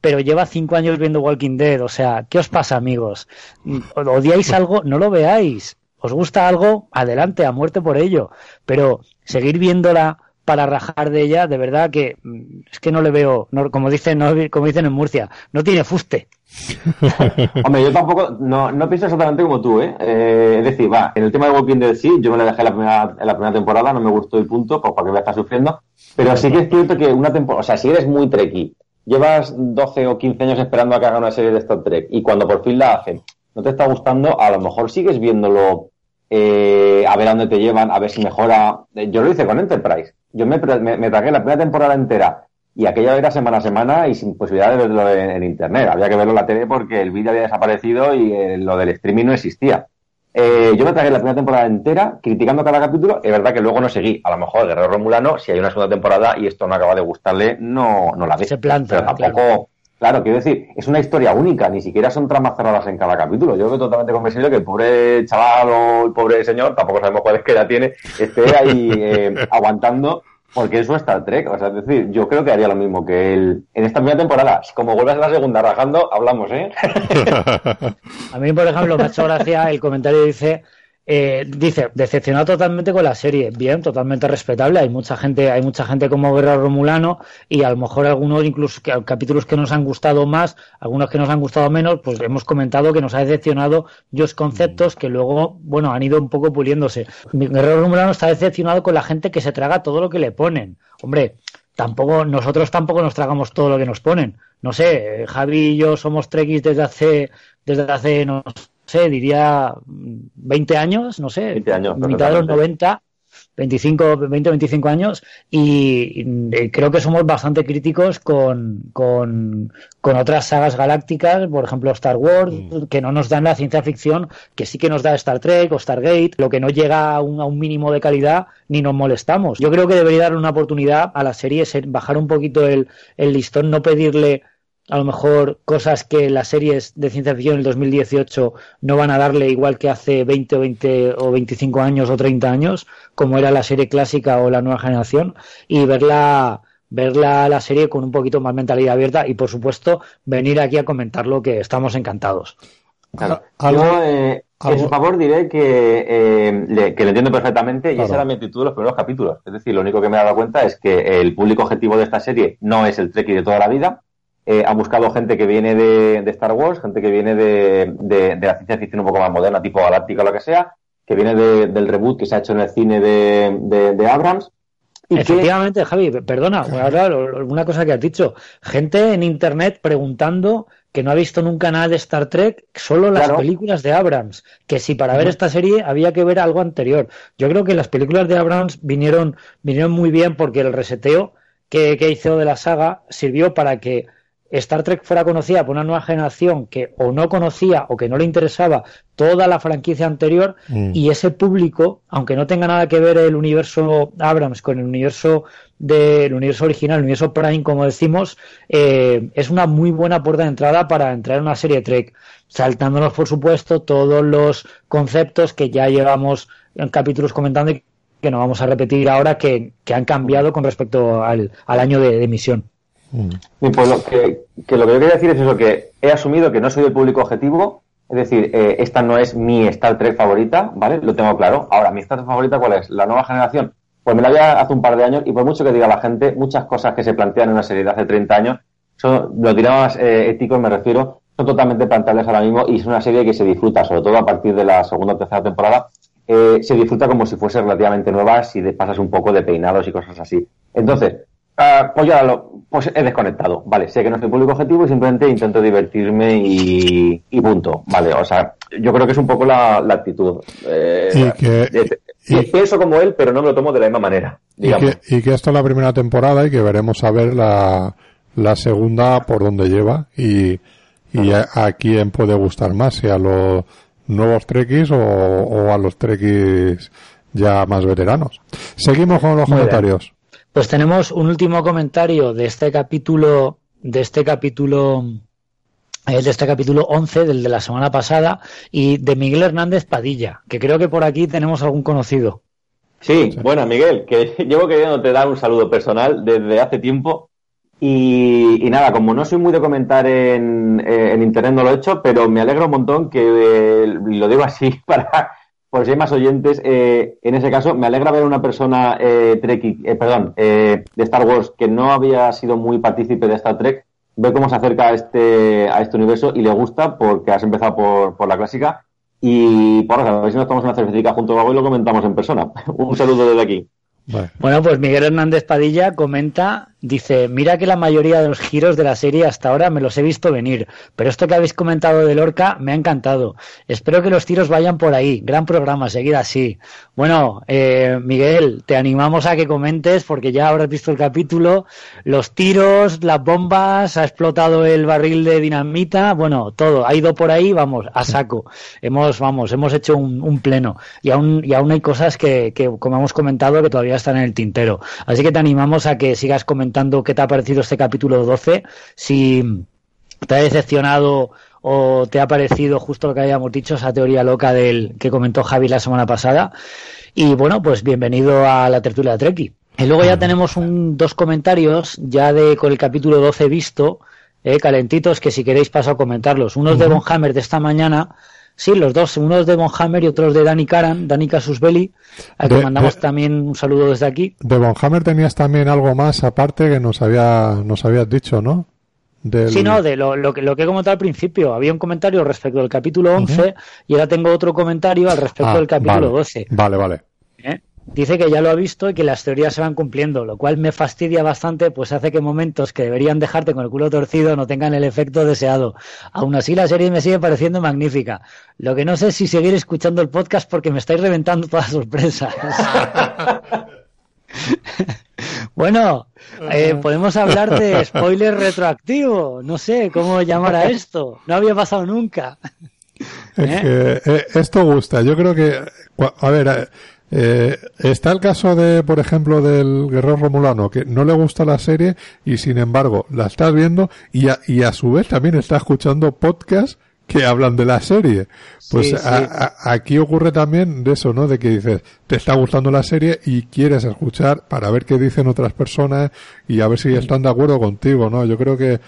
pero lleva cinco años viendo Walking Dead. O sea, ¿qué os pasa, amigos? Mm, ¿Odiáis algo? No lo veáis. ¿Os gusta algo? Adelante, a muerte por ello. Pero seguir viéndola para rajar de ella, de verdad que mm, es que no le veo, como dicen, no, como dicen en Murcia, no tiene fuste. (laughs) Hombre, yo tampoco, no, no pienso exactamente como tú, ¿eh? ¿eh? Es decir, va, en el tema de Walking Dead sí, yo me la dejé la primera, en la primera temporada, no me gustó el punto, pues para que voy a sufriendo, pero sí que es cierto que una temporada, o sea, si eres muy treki, llevas 12 o 15 años esperando a que haga una serie de Star Trek y cuando por fin la hacen, no te está gustando, a lo mejor sigues viéndolo eh, a ver a dónde te llevan, a ver si mejora. Yo lo hice con Enterprise. Yo me, me, tragué la primera temporada entera y aquella era semana a semana y sin posibilidad de verlo en, internet. Había que verlo en la tele porque el vídeo había desaparecido y eh, lo del streaming no existía. Eh, yo me tragué la primera temporada entera criticando cada capítulo. Es verdad que luego no seguí. A lo mejor Guerrero Romulano, si hay una segunda temporada y esto no acaba de gustarle, no, no la ve. Se planta. Pero tampoco, Claro, quiero decir, es una historia única, ni siquiera son tramas cerradas en cada capítulo. Yo creo totalmente convencido que el pobre chaval o el pobre señor, tampoco sabemos cuál es que ya tiene, esté ahí (laughs) eh, aguantando porque es su Star Trek. O sea, es decir, yo creo que haría lo mismo que él en esta primera temporada. Como vuelvas a la segunda rajando, hablamos, ¿eh? (laughs) (laughs) a mí, por ejemplo, me ha hecho gracia el comentario dice eh, dice, decepcionado totalmente con la serie. Bien, totalmente respetable. Hay mucha gente, hay mucha gente como Guerrero Romulano y a lo mejor algunos incluso capítulos que nos han gustado más, algunos que nos han gustado menos, pues hemos comentado que nos ha decepcionado dos conceptos que luego, bueno, han ido un poco puliéndose. Guerrero Romulano está decepcionado con la gente que se traga todo lo que le ponen. Hombre, tampoco, nosotros tampoco nos tragamos todo lo que nos ponen. No sé, Javi y yo somos trekkies desde hace, desde hace, no sé, diría 20 años, no sé, mitad de los 90. 25, 20, 25 años y, creo que somos bastante críticos con, con, otras sagas galácticas, por ejemplo Star Wars, mm. que no nos dan la ciencia ficción que sí que nos da Star Trek o Stargate, lo que no llega a un, a un mínimo de calidad ni nos molestamos. Yo creo que debería dar una oportunidad a la serie, bajar un poquito el, el listón, no pedirle a lo mejor cosas que las series de ciencia ficción del 2018 no van a darle igual que hace 20 o 20 o 25 años o 30 años, como era la serie clásica o la nueva generación, y verla verla la serie con un poquito más mentalidad abierta y por supuesto venir aquí a comentarlo que estamos encantados. Claro. Yo, eh, en su favor diré que, eh, le, que lo entiendo perfectamente y esa era mi actitud de los primeros capítulos. Es decir, lo único que me he dado cuenta es que el público objetivo de esta serie no es el Trekkie de toda la vida, eh, ha buscado gente que viene de, Star Wars, gente que viene de, la ciencia ficción un poco más moderna, tipo galáctica o lo que sea, que viene del reboot que se ha hecho en el cine de, Abrams. Efectivamente, Javi, perdona, una cosa que has dicho. Gente en internet preguntando que no ha visto nunca nada de Star Trek, solo las películas de Abrams, que si para ver esta serie había que ver algo anterior. Yo creo que las películas de Abrams vinieron, vinieron muy bien porque el reseteo que hizo de la saga sirvió para que Star Trek fuera conocida por una nueva generación que o no conocía o que no le interesaba toda la franquicia anterior mm. y ese público, aunque no tenga nada que ver el universo Abrams con el universo del universo original, el universo Prime, como decimos, eh, es una muy buena puerta de entrada para entrar en una serie Trek, saltándonos, por supuesto, todos los conceptos que ya llevamos en capítulos comentando y que no vamos a repetir ahora que, han cambiado con respecto al, año de emisión. Y pues lo que, lo que yo quería decir es eso, que he asumido que no soy el público objetivo, es decir, eh, esta no es mi Star Trek favorita, ¿vale? Lo tengo claro. Ahora, ¿mi Star Trek favorita cuál es? ¿La nueva generación? Pues me la había hace un par de años y por mucho que diga la gente, muchas cosas que se plantean en una serie de hace 30 años, son, lo diré más eh, ético, me refiero, son totalmente planteables ahora mismo y es una serie que se disfruta, sobre todo a partir de la segunda o tercera temporada, eh, se disfruta como si fuese relativamente nueva si pasas un poco de peinados y cosas así. Entonces, Ah, pues ya lo, pues he desconectado. Vale, sé que no soy público objetivo y simplemente intento divertirme y, punto. Vale, o sea, yo creo que es un poco la, actitud. Eh, y que, pienso como él, pero no me lo tomo de la misma manera. Y que, y que esta es la primera temporada y que veremos a ver la, la segunda por donde lleva y, y a, quién puede gustar más, si a los nuevos trekkies o, a los trekkies ya más veteranos. Seguimos con los comentarios. Pues tenemos un último comentario de este capítulo, de este capítulo, eh, de este capítulo 11, del de la semana pasada, y de Miguel Hernández Padilla, que creo que por aquí tenemos algún conocido. Sí, bueno, Miguel, que (laughs) llevo queriéndote dar un saludo personal desde hace tiempo. Y, nada, como no soy muy de comentar en, eh, en, internet, no lo he hecho, pero me alegra un montón que, eh, lo digo así (laughs) para, por si hay más oyentes, eh, en ese caso me alegra ver a una persona eh, eh perdón, eh, de Star Wars que no había sido muy partícipe de Star Trek, ve cómo se acerca a este, a este universo y le gusta porque has empezado por, por la clásica y por a ver si nos tomamos una cervecita junto a y lo comentamos en persona. (laughs) un saludo desde aquí. Bueno, pues Miguel Hernández Padilla comenta Dice, mira que la mayoría de los giros de la serie hasta ahora me los he visto venir, pero esto que habéis comentado de Lorca me ha encantado. Espero que los tiros vayan por ahí. Gran programa, seguir así. Bueno, eh, Miguel, te animamos a que comentes porque ya habrás visto el capítulo. Los tiros, las bombas, ha explotado el barril de dinamita, bueno, todo. Ha ido por ahí, vamos, a saco. Hemos, vamos, hemos hecho un, pleno y aún, y aún hay cosas que, que, como hemos comentado, que todavía están en el tintero. Así que te animamos a que sigas comentando qué te ha parecido este capítulo 12, si te ha decepcionado o te ha parecido justo lo que habíamos dicho, esa teoría loca del que comentó Javi la semana pasada. Y bueno, pues bienvenido a la tertulia de Treki. Y luego ya tenemos un, dos comentarios ya de con el capítulo 12 visto, eh, calentitos, que si queréis paso a comentarlos. Unos de Von Hammer de esta mañana, Sí, los dos, unos de Von Hammer y otros de Dani Karan, Dani Casusbelli, a que mandamos también un saludo desde aquí. De Von Hammer tenías también algo más aparte que nos había nos habías dicho, ¿no? Sí, no, de lo, lo, que, lo que he comentado al principio. Había un comentario respecto del capítulo 11 y ahora tengo otro comentario al respecto ah, del capítulo 12. Vale, vale. ¿Eh? dice que ya lo ha visto y que las teorías se van cumpliendo, lo cual me fastidia bastante, pues hace que momentos que deberían dejarte con el culo torcido no tengan el efecto deseado. Aún así, la serie me sigue pareciendo magnífica. Lo que no sé es si seguir escuchando el podcast porque me estáis reventando todas las sorpresas. (laughs) bueno, eh, podemos hablar de spoiler retroactivo. No sé cómo llamar a esto. No había pasado nunca. ¿Eh? Eh, esto gusta. Yo creo que, a ver, eh, está el caso de, por ejemplo, del guerrero romulano, que no le gusta la serie y sin embargo la estás viendo y a, y a su vez también está escuchando podcasts que hablan de la serie. Pues aquí ocurre también de eso, ¿no? De que dices, te está gustando la serie y quieres escuchar para ver qué dicen otras personas y a ver si están de acuerdo contigo, ¿no? Yo creo que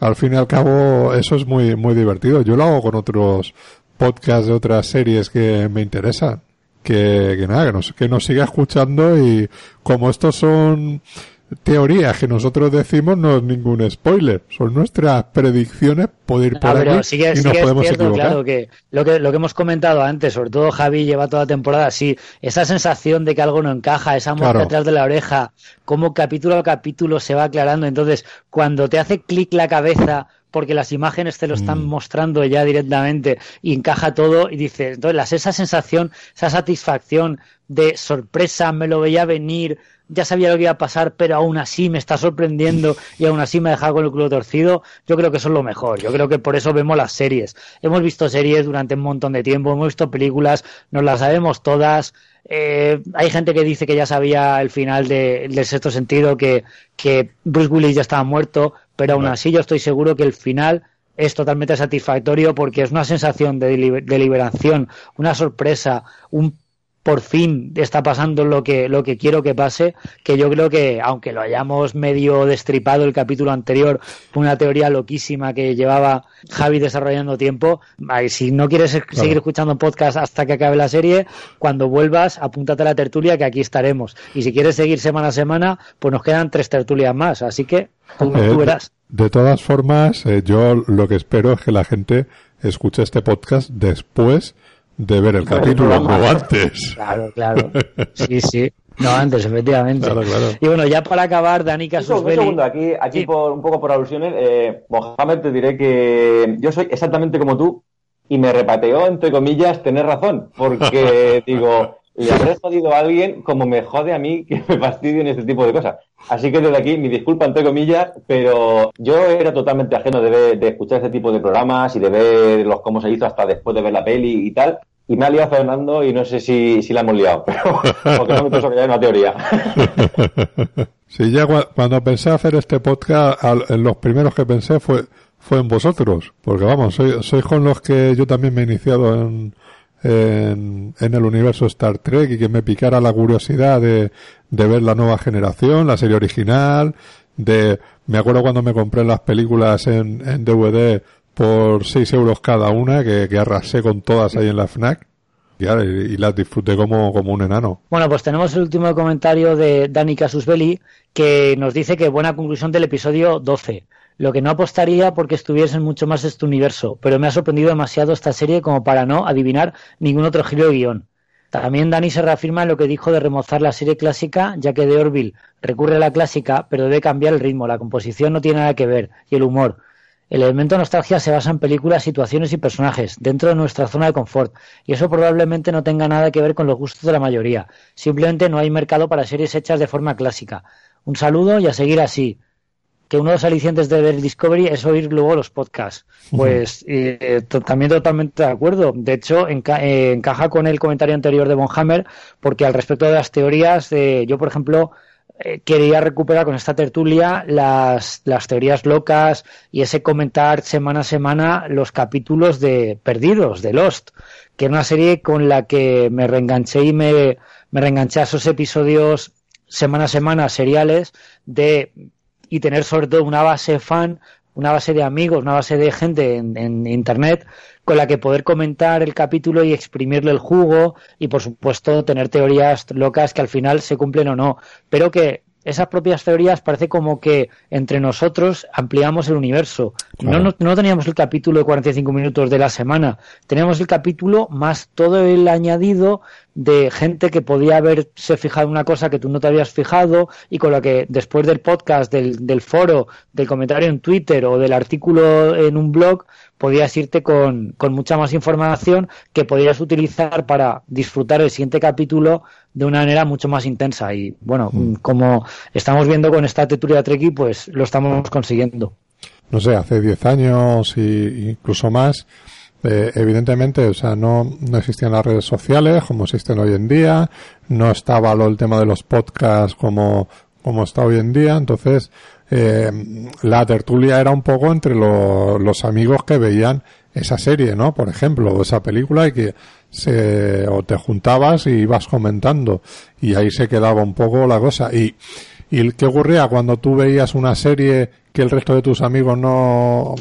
al fin y al cabo eso es muy, muy divertido. Yo lo hago con otros podcasts de otras series que me interesan que, que nada, que nos, que nos siga escuchando y como estos son teorías que nosotros decimos no es ningún spoiler, son nuestras predicciones, puede ir por aquí y nos podemos equivocar. Claro, que lo, que lo que hemos comentado antes, sobre todo Javi lleva toda la temporada así, esa sensación de que algo no encaja, esa muerte atrás de la oreja, como capítulo a capítulo se va aclarando, entonces cuando te hace clic la cabeza porque las imágenes te lo están mm. mostrando ya directamente y encaja todo y dices, entonces esa sensación, esa satisfacción de sorpresa, me lo veía venir, ya sabía lo que iba a pasar, pero aún así me está sorprendiendo y aún así me ha dejado con el culo torcido, yo creo que eso es lo mejor. Yo creo que por eso vemos las series. Hemos visto series durante un montón de tiempo, hemos visto películas, nos las sabemos todas. Eh, hay gente que dice que ya sabía el final de, del sexto sentido, que, que Bruce Willis ya estaba muerto, pero aún así yo estoy seguro que el final es totalmente satisfactorio porque es una sensación de, de liberación, una sorpresa, un por fin está pasando lo que, lo que quiero que pase, que yo creo que, aunque lo hayamos medio destripado el capítulo anterior, fue una teoría loquísima que llevaba Javi desarrollando tiempo. Si no quieres seguir escuchando podcast hasta que acabe la serie, cuando vuelvas, apúntate a la tertulia que aquí estaremos. Y si quieres seguir semana a semana, pues nos quedan tres tertulias más, así que tú, eh, verás. De todas formas, eh, yo lo que espero es que la gente escuche este podcast después de ver el capítulo, no antes. Claro, claro. Sí, sí. No, antes, efectivamente. Claro, claro. Y bueno, ya para acabar, Dani Casusbeli... Un segundo, aquí, aquí por, un poco por alusiones, eh, Mohamed te diré que yo soy exactamente como tú y me repateó, entre comillas, tener razón, porque (laughs) digo, le habré jodido a alguien como me jode a mí que me fastidien este tipo de cosas. Así que desde aquí, mi disculpa entre comillas, pero yo era totalmente ajeno de, de escuchar este tipo de programas y de ver los cómo se hizo hasta después de ver la peli y tal y me ha liado Fernando y no sé si, si la hemos liado, (laughs) pero porque no me he una teoría. (laughs) sí, ya cuando pensé hacer este podcast, en los primeros que pensé fue, fue en vosotros, porque vamos, sois soy con los que yo también me he iniciado en, en, en, el universo Star Trek y que me picara la curiosidad de, de ver la nueva generación, la serie original, de, me acuerdo cuando me compré las películas en, en DVD por 6 euros cada una, que, arrasé con todas ahí en la FNAC. Y, las disfruté como, como un enano. Bueno, pues tenemos el último comentario de Dani Casusbelli, que nos dice que buena conclusión del episodio 12. Lo que no apostaría porque estuviesen mucho más este universo, pero me ha sorprendido demasiado esta serie como para no adivinar ningún otro giro de guion. También Dani se reafirma en lo que dijo de remozar la serie clásica, ya que de Orville recurre a la clásica, pero debe cambiar el ritmo, la composición no tiene nada que ver, y el humor. El elemento nostalgia se basa en películas, situaciones y personajes, dentro de nuestra zona de confort, y eso probablemente no tenga nada que ver con los gustos de la mayoría. Simplemente no hay mercado para series hechas de forma clásica. Un saludo y a seguir así. Que uno de los alicientes de ver Discovery es oír luego los podcasts. Pues eh, también totalmente de acuerdo. De hecho, eh, encaja con el comentario anterior de Von Hammer, porque al respecto de las teorías, yo por ejemplo, eh, quería recuperar con esta tertulia las, las, teorías locas y ese comentar semana a semana los capítulos de Perdidos, de Lost, que era una serie con la que me reenganché y me, me reenganché a esos episodios semana a semana seriales de y tener sobre todo una base fan una base de amigos, una base de gente en, Internet con la que poder comentar el capítulo y exprimirle el jugo y por supuesto tener teorías locas que al final se cumplen o no, pero que esas propias teorías parece como que entre nosotros ampliamos el universo. No, no, teníamos el capítulo de 45 minutos de la semana, teníamos el capítulo más todo el añadido de gente que podía haberse fijado en una cosa que tú no te habías fijado y con la que después del podcast, del, del foro, del comentario en Twitter o del artículo en un blog, podías irte con, con, mucha más información que podías utilizar para disfrutar el siguiente capítulo de una manera mucho más intensa. Y bueno, mm. como estamos viendo con esta teturia Treki, pues lo estamos consiguiendo. No sé, hace 10 años e incluso más, eh, evidentemente, o sea, no, no existían las redes sociales como existen hoy en día, no estaba lo, el tema de los podcasts como, como está hoy en día, entonces eh, la tertulia era un poco entre los amigos que veían esa serie, ¿no? Por ejemplo, o esa película y que se, o te juntabas y ibas comentando y ahí se quedaba un poco la cosa. Y, y ¿qué ocurría cuando tú veías una serie que el resto de tus amigos no,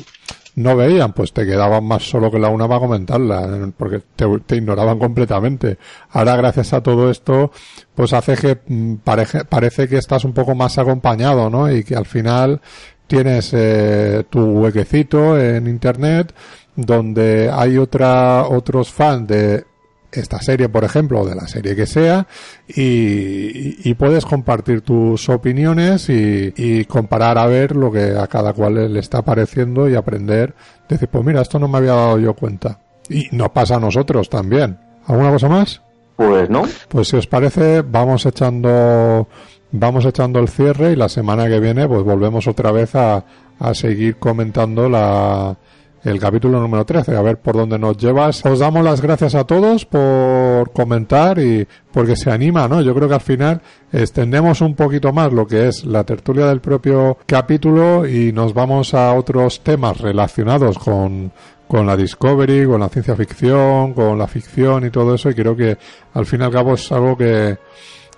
no veían, pues te quedaban más solo que la una para comentarla, porque te, ignoraban completamente. Ahora, gracias a todo esto, pues hace que mm, parece, que estás un poco más acompañado, ¿no? Y que al final tienes eh, tu huequecito en internet donde hay otra, otros fans de esta serie, por ejemplo, o de la serie que sea, y, puedes compartir tus opiniones y, comparar a ver lo que a cada cual le está pareciendo y aprender. Decir, pues mira, esto no me había dado yo cuenta. Y nos pasa a nosotros también. ¿Alguna cosa más? Pues no. Pues si os parece, vamos echando, vamos echando el cierre y la semana que viene, pues volvemos otra vez a, a seguir comentando la, el capítulo número 13, a ver por dónde nos llevas. Os damos las gracias a todos por comentar y porque se anima, ¿no? Yo creo que al final extendemos un poquito más lo que es la tertulia del propio capítulo y nos vamos a otros temas relacionados con, con la Discovery, con la ciencia ficción, con la ficción y todo eso y creo que al fin y al cabo es algo que,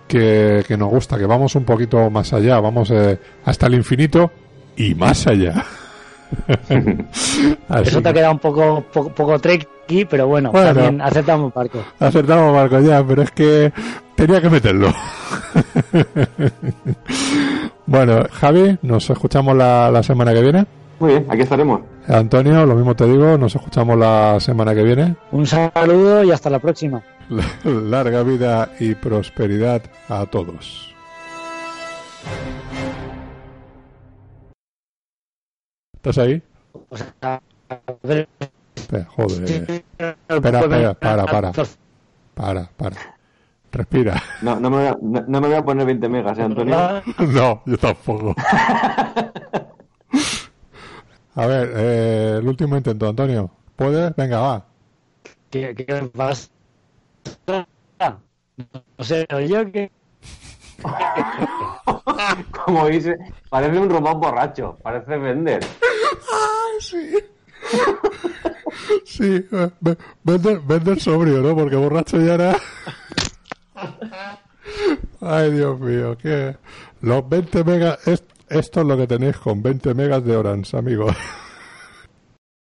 que, que nos gusta, que vamos un poquito más allá, vamos eh, hasta el infinito y más allá. (laughs) Eso te ha quedado un poco, poco, tricky, pero bueno, también aceptamos barco. Aceptamos barco ya, pero es que tenía que meterlo. (laughs) bueno, Javi, nos escuchamos la, la semana que viene. Muy bien, aquí estaremos. Antonio, lo mismo te digo, nos escuchamos la semana que viene. Un saludo y hasta la próxima. (laughs) Larga vida y prosperidad a todos. ¿Estás ahí? Joder. Espera, espera, para, para. Para, para. Respira. No, no, me voy a, no, me voy a poner 20 megas, ¿eh, Antonio? (laughs) No, yo tampoco. A ver, eh, el último intento, Antonio. ¿Puedes? Venga, va. ¿Qué, qué pasa? No sé, yo que... (laughs) Como dice, parece un robot borracho, parece vender. Ay, sí. Sí, vender, vender sobrio, ¿no? Porque borracho ya era. Ay, Dios mío, que los 20 megas, esto es lo que tenéis con 20 megas de Orange, amigos.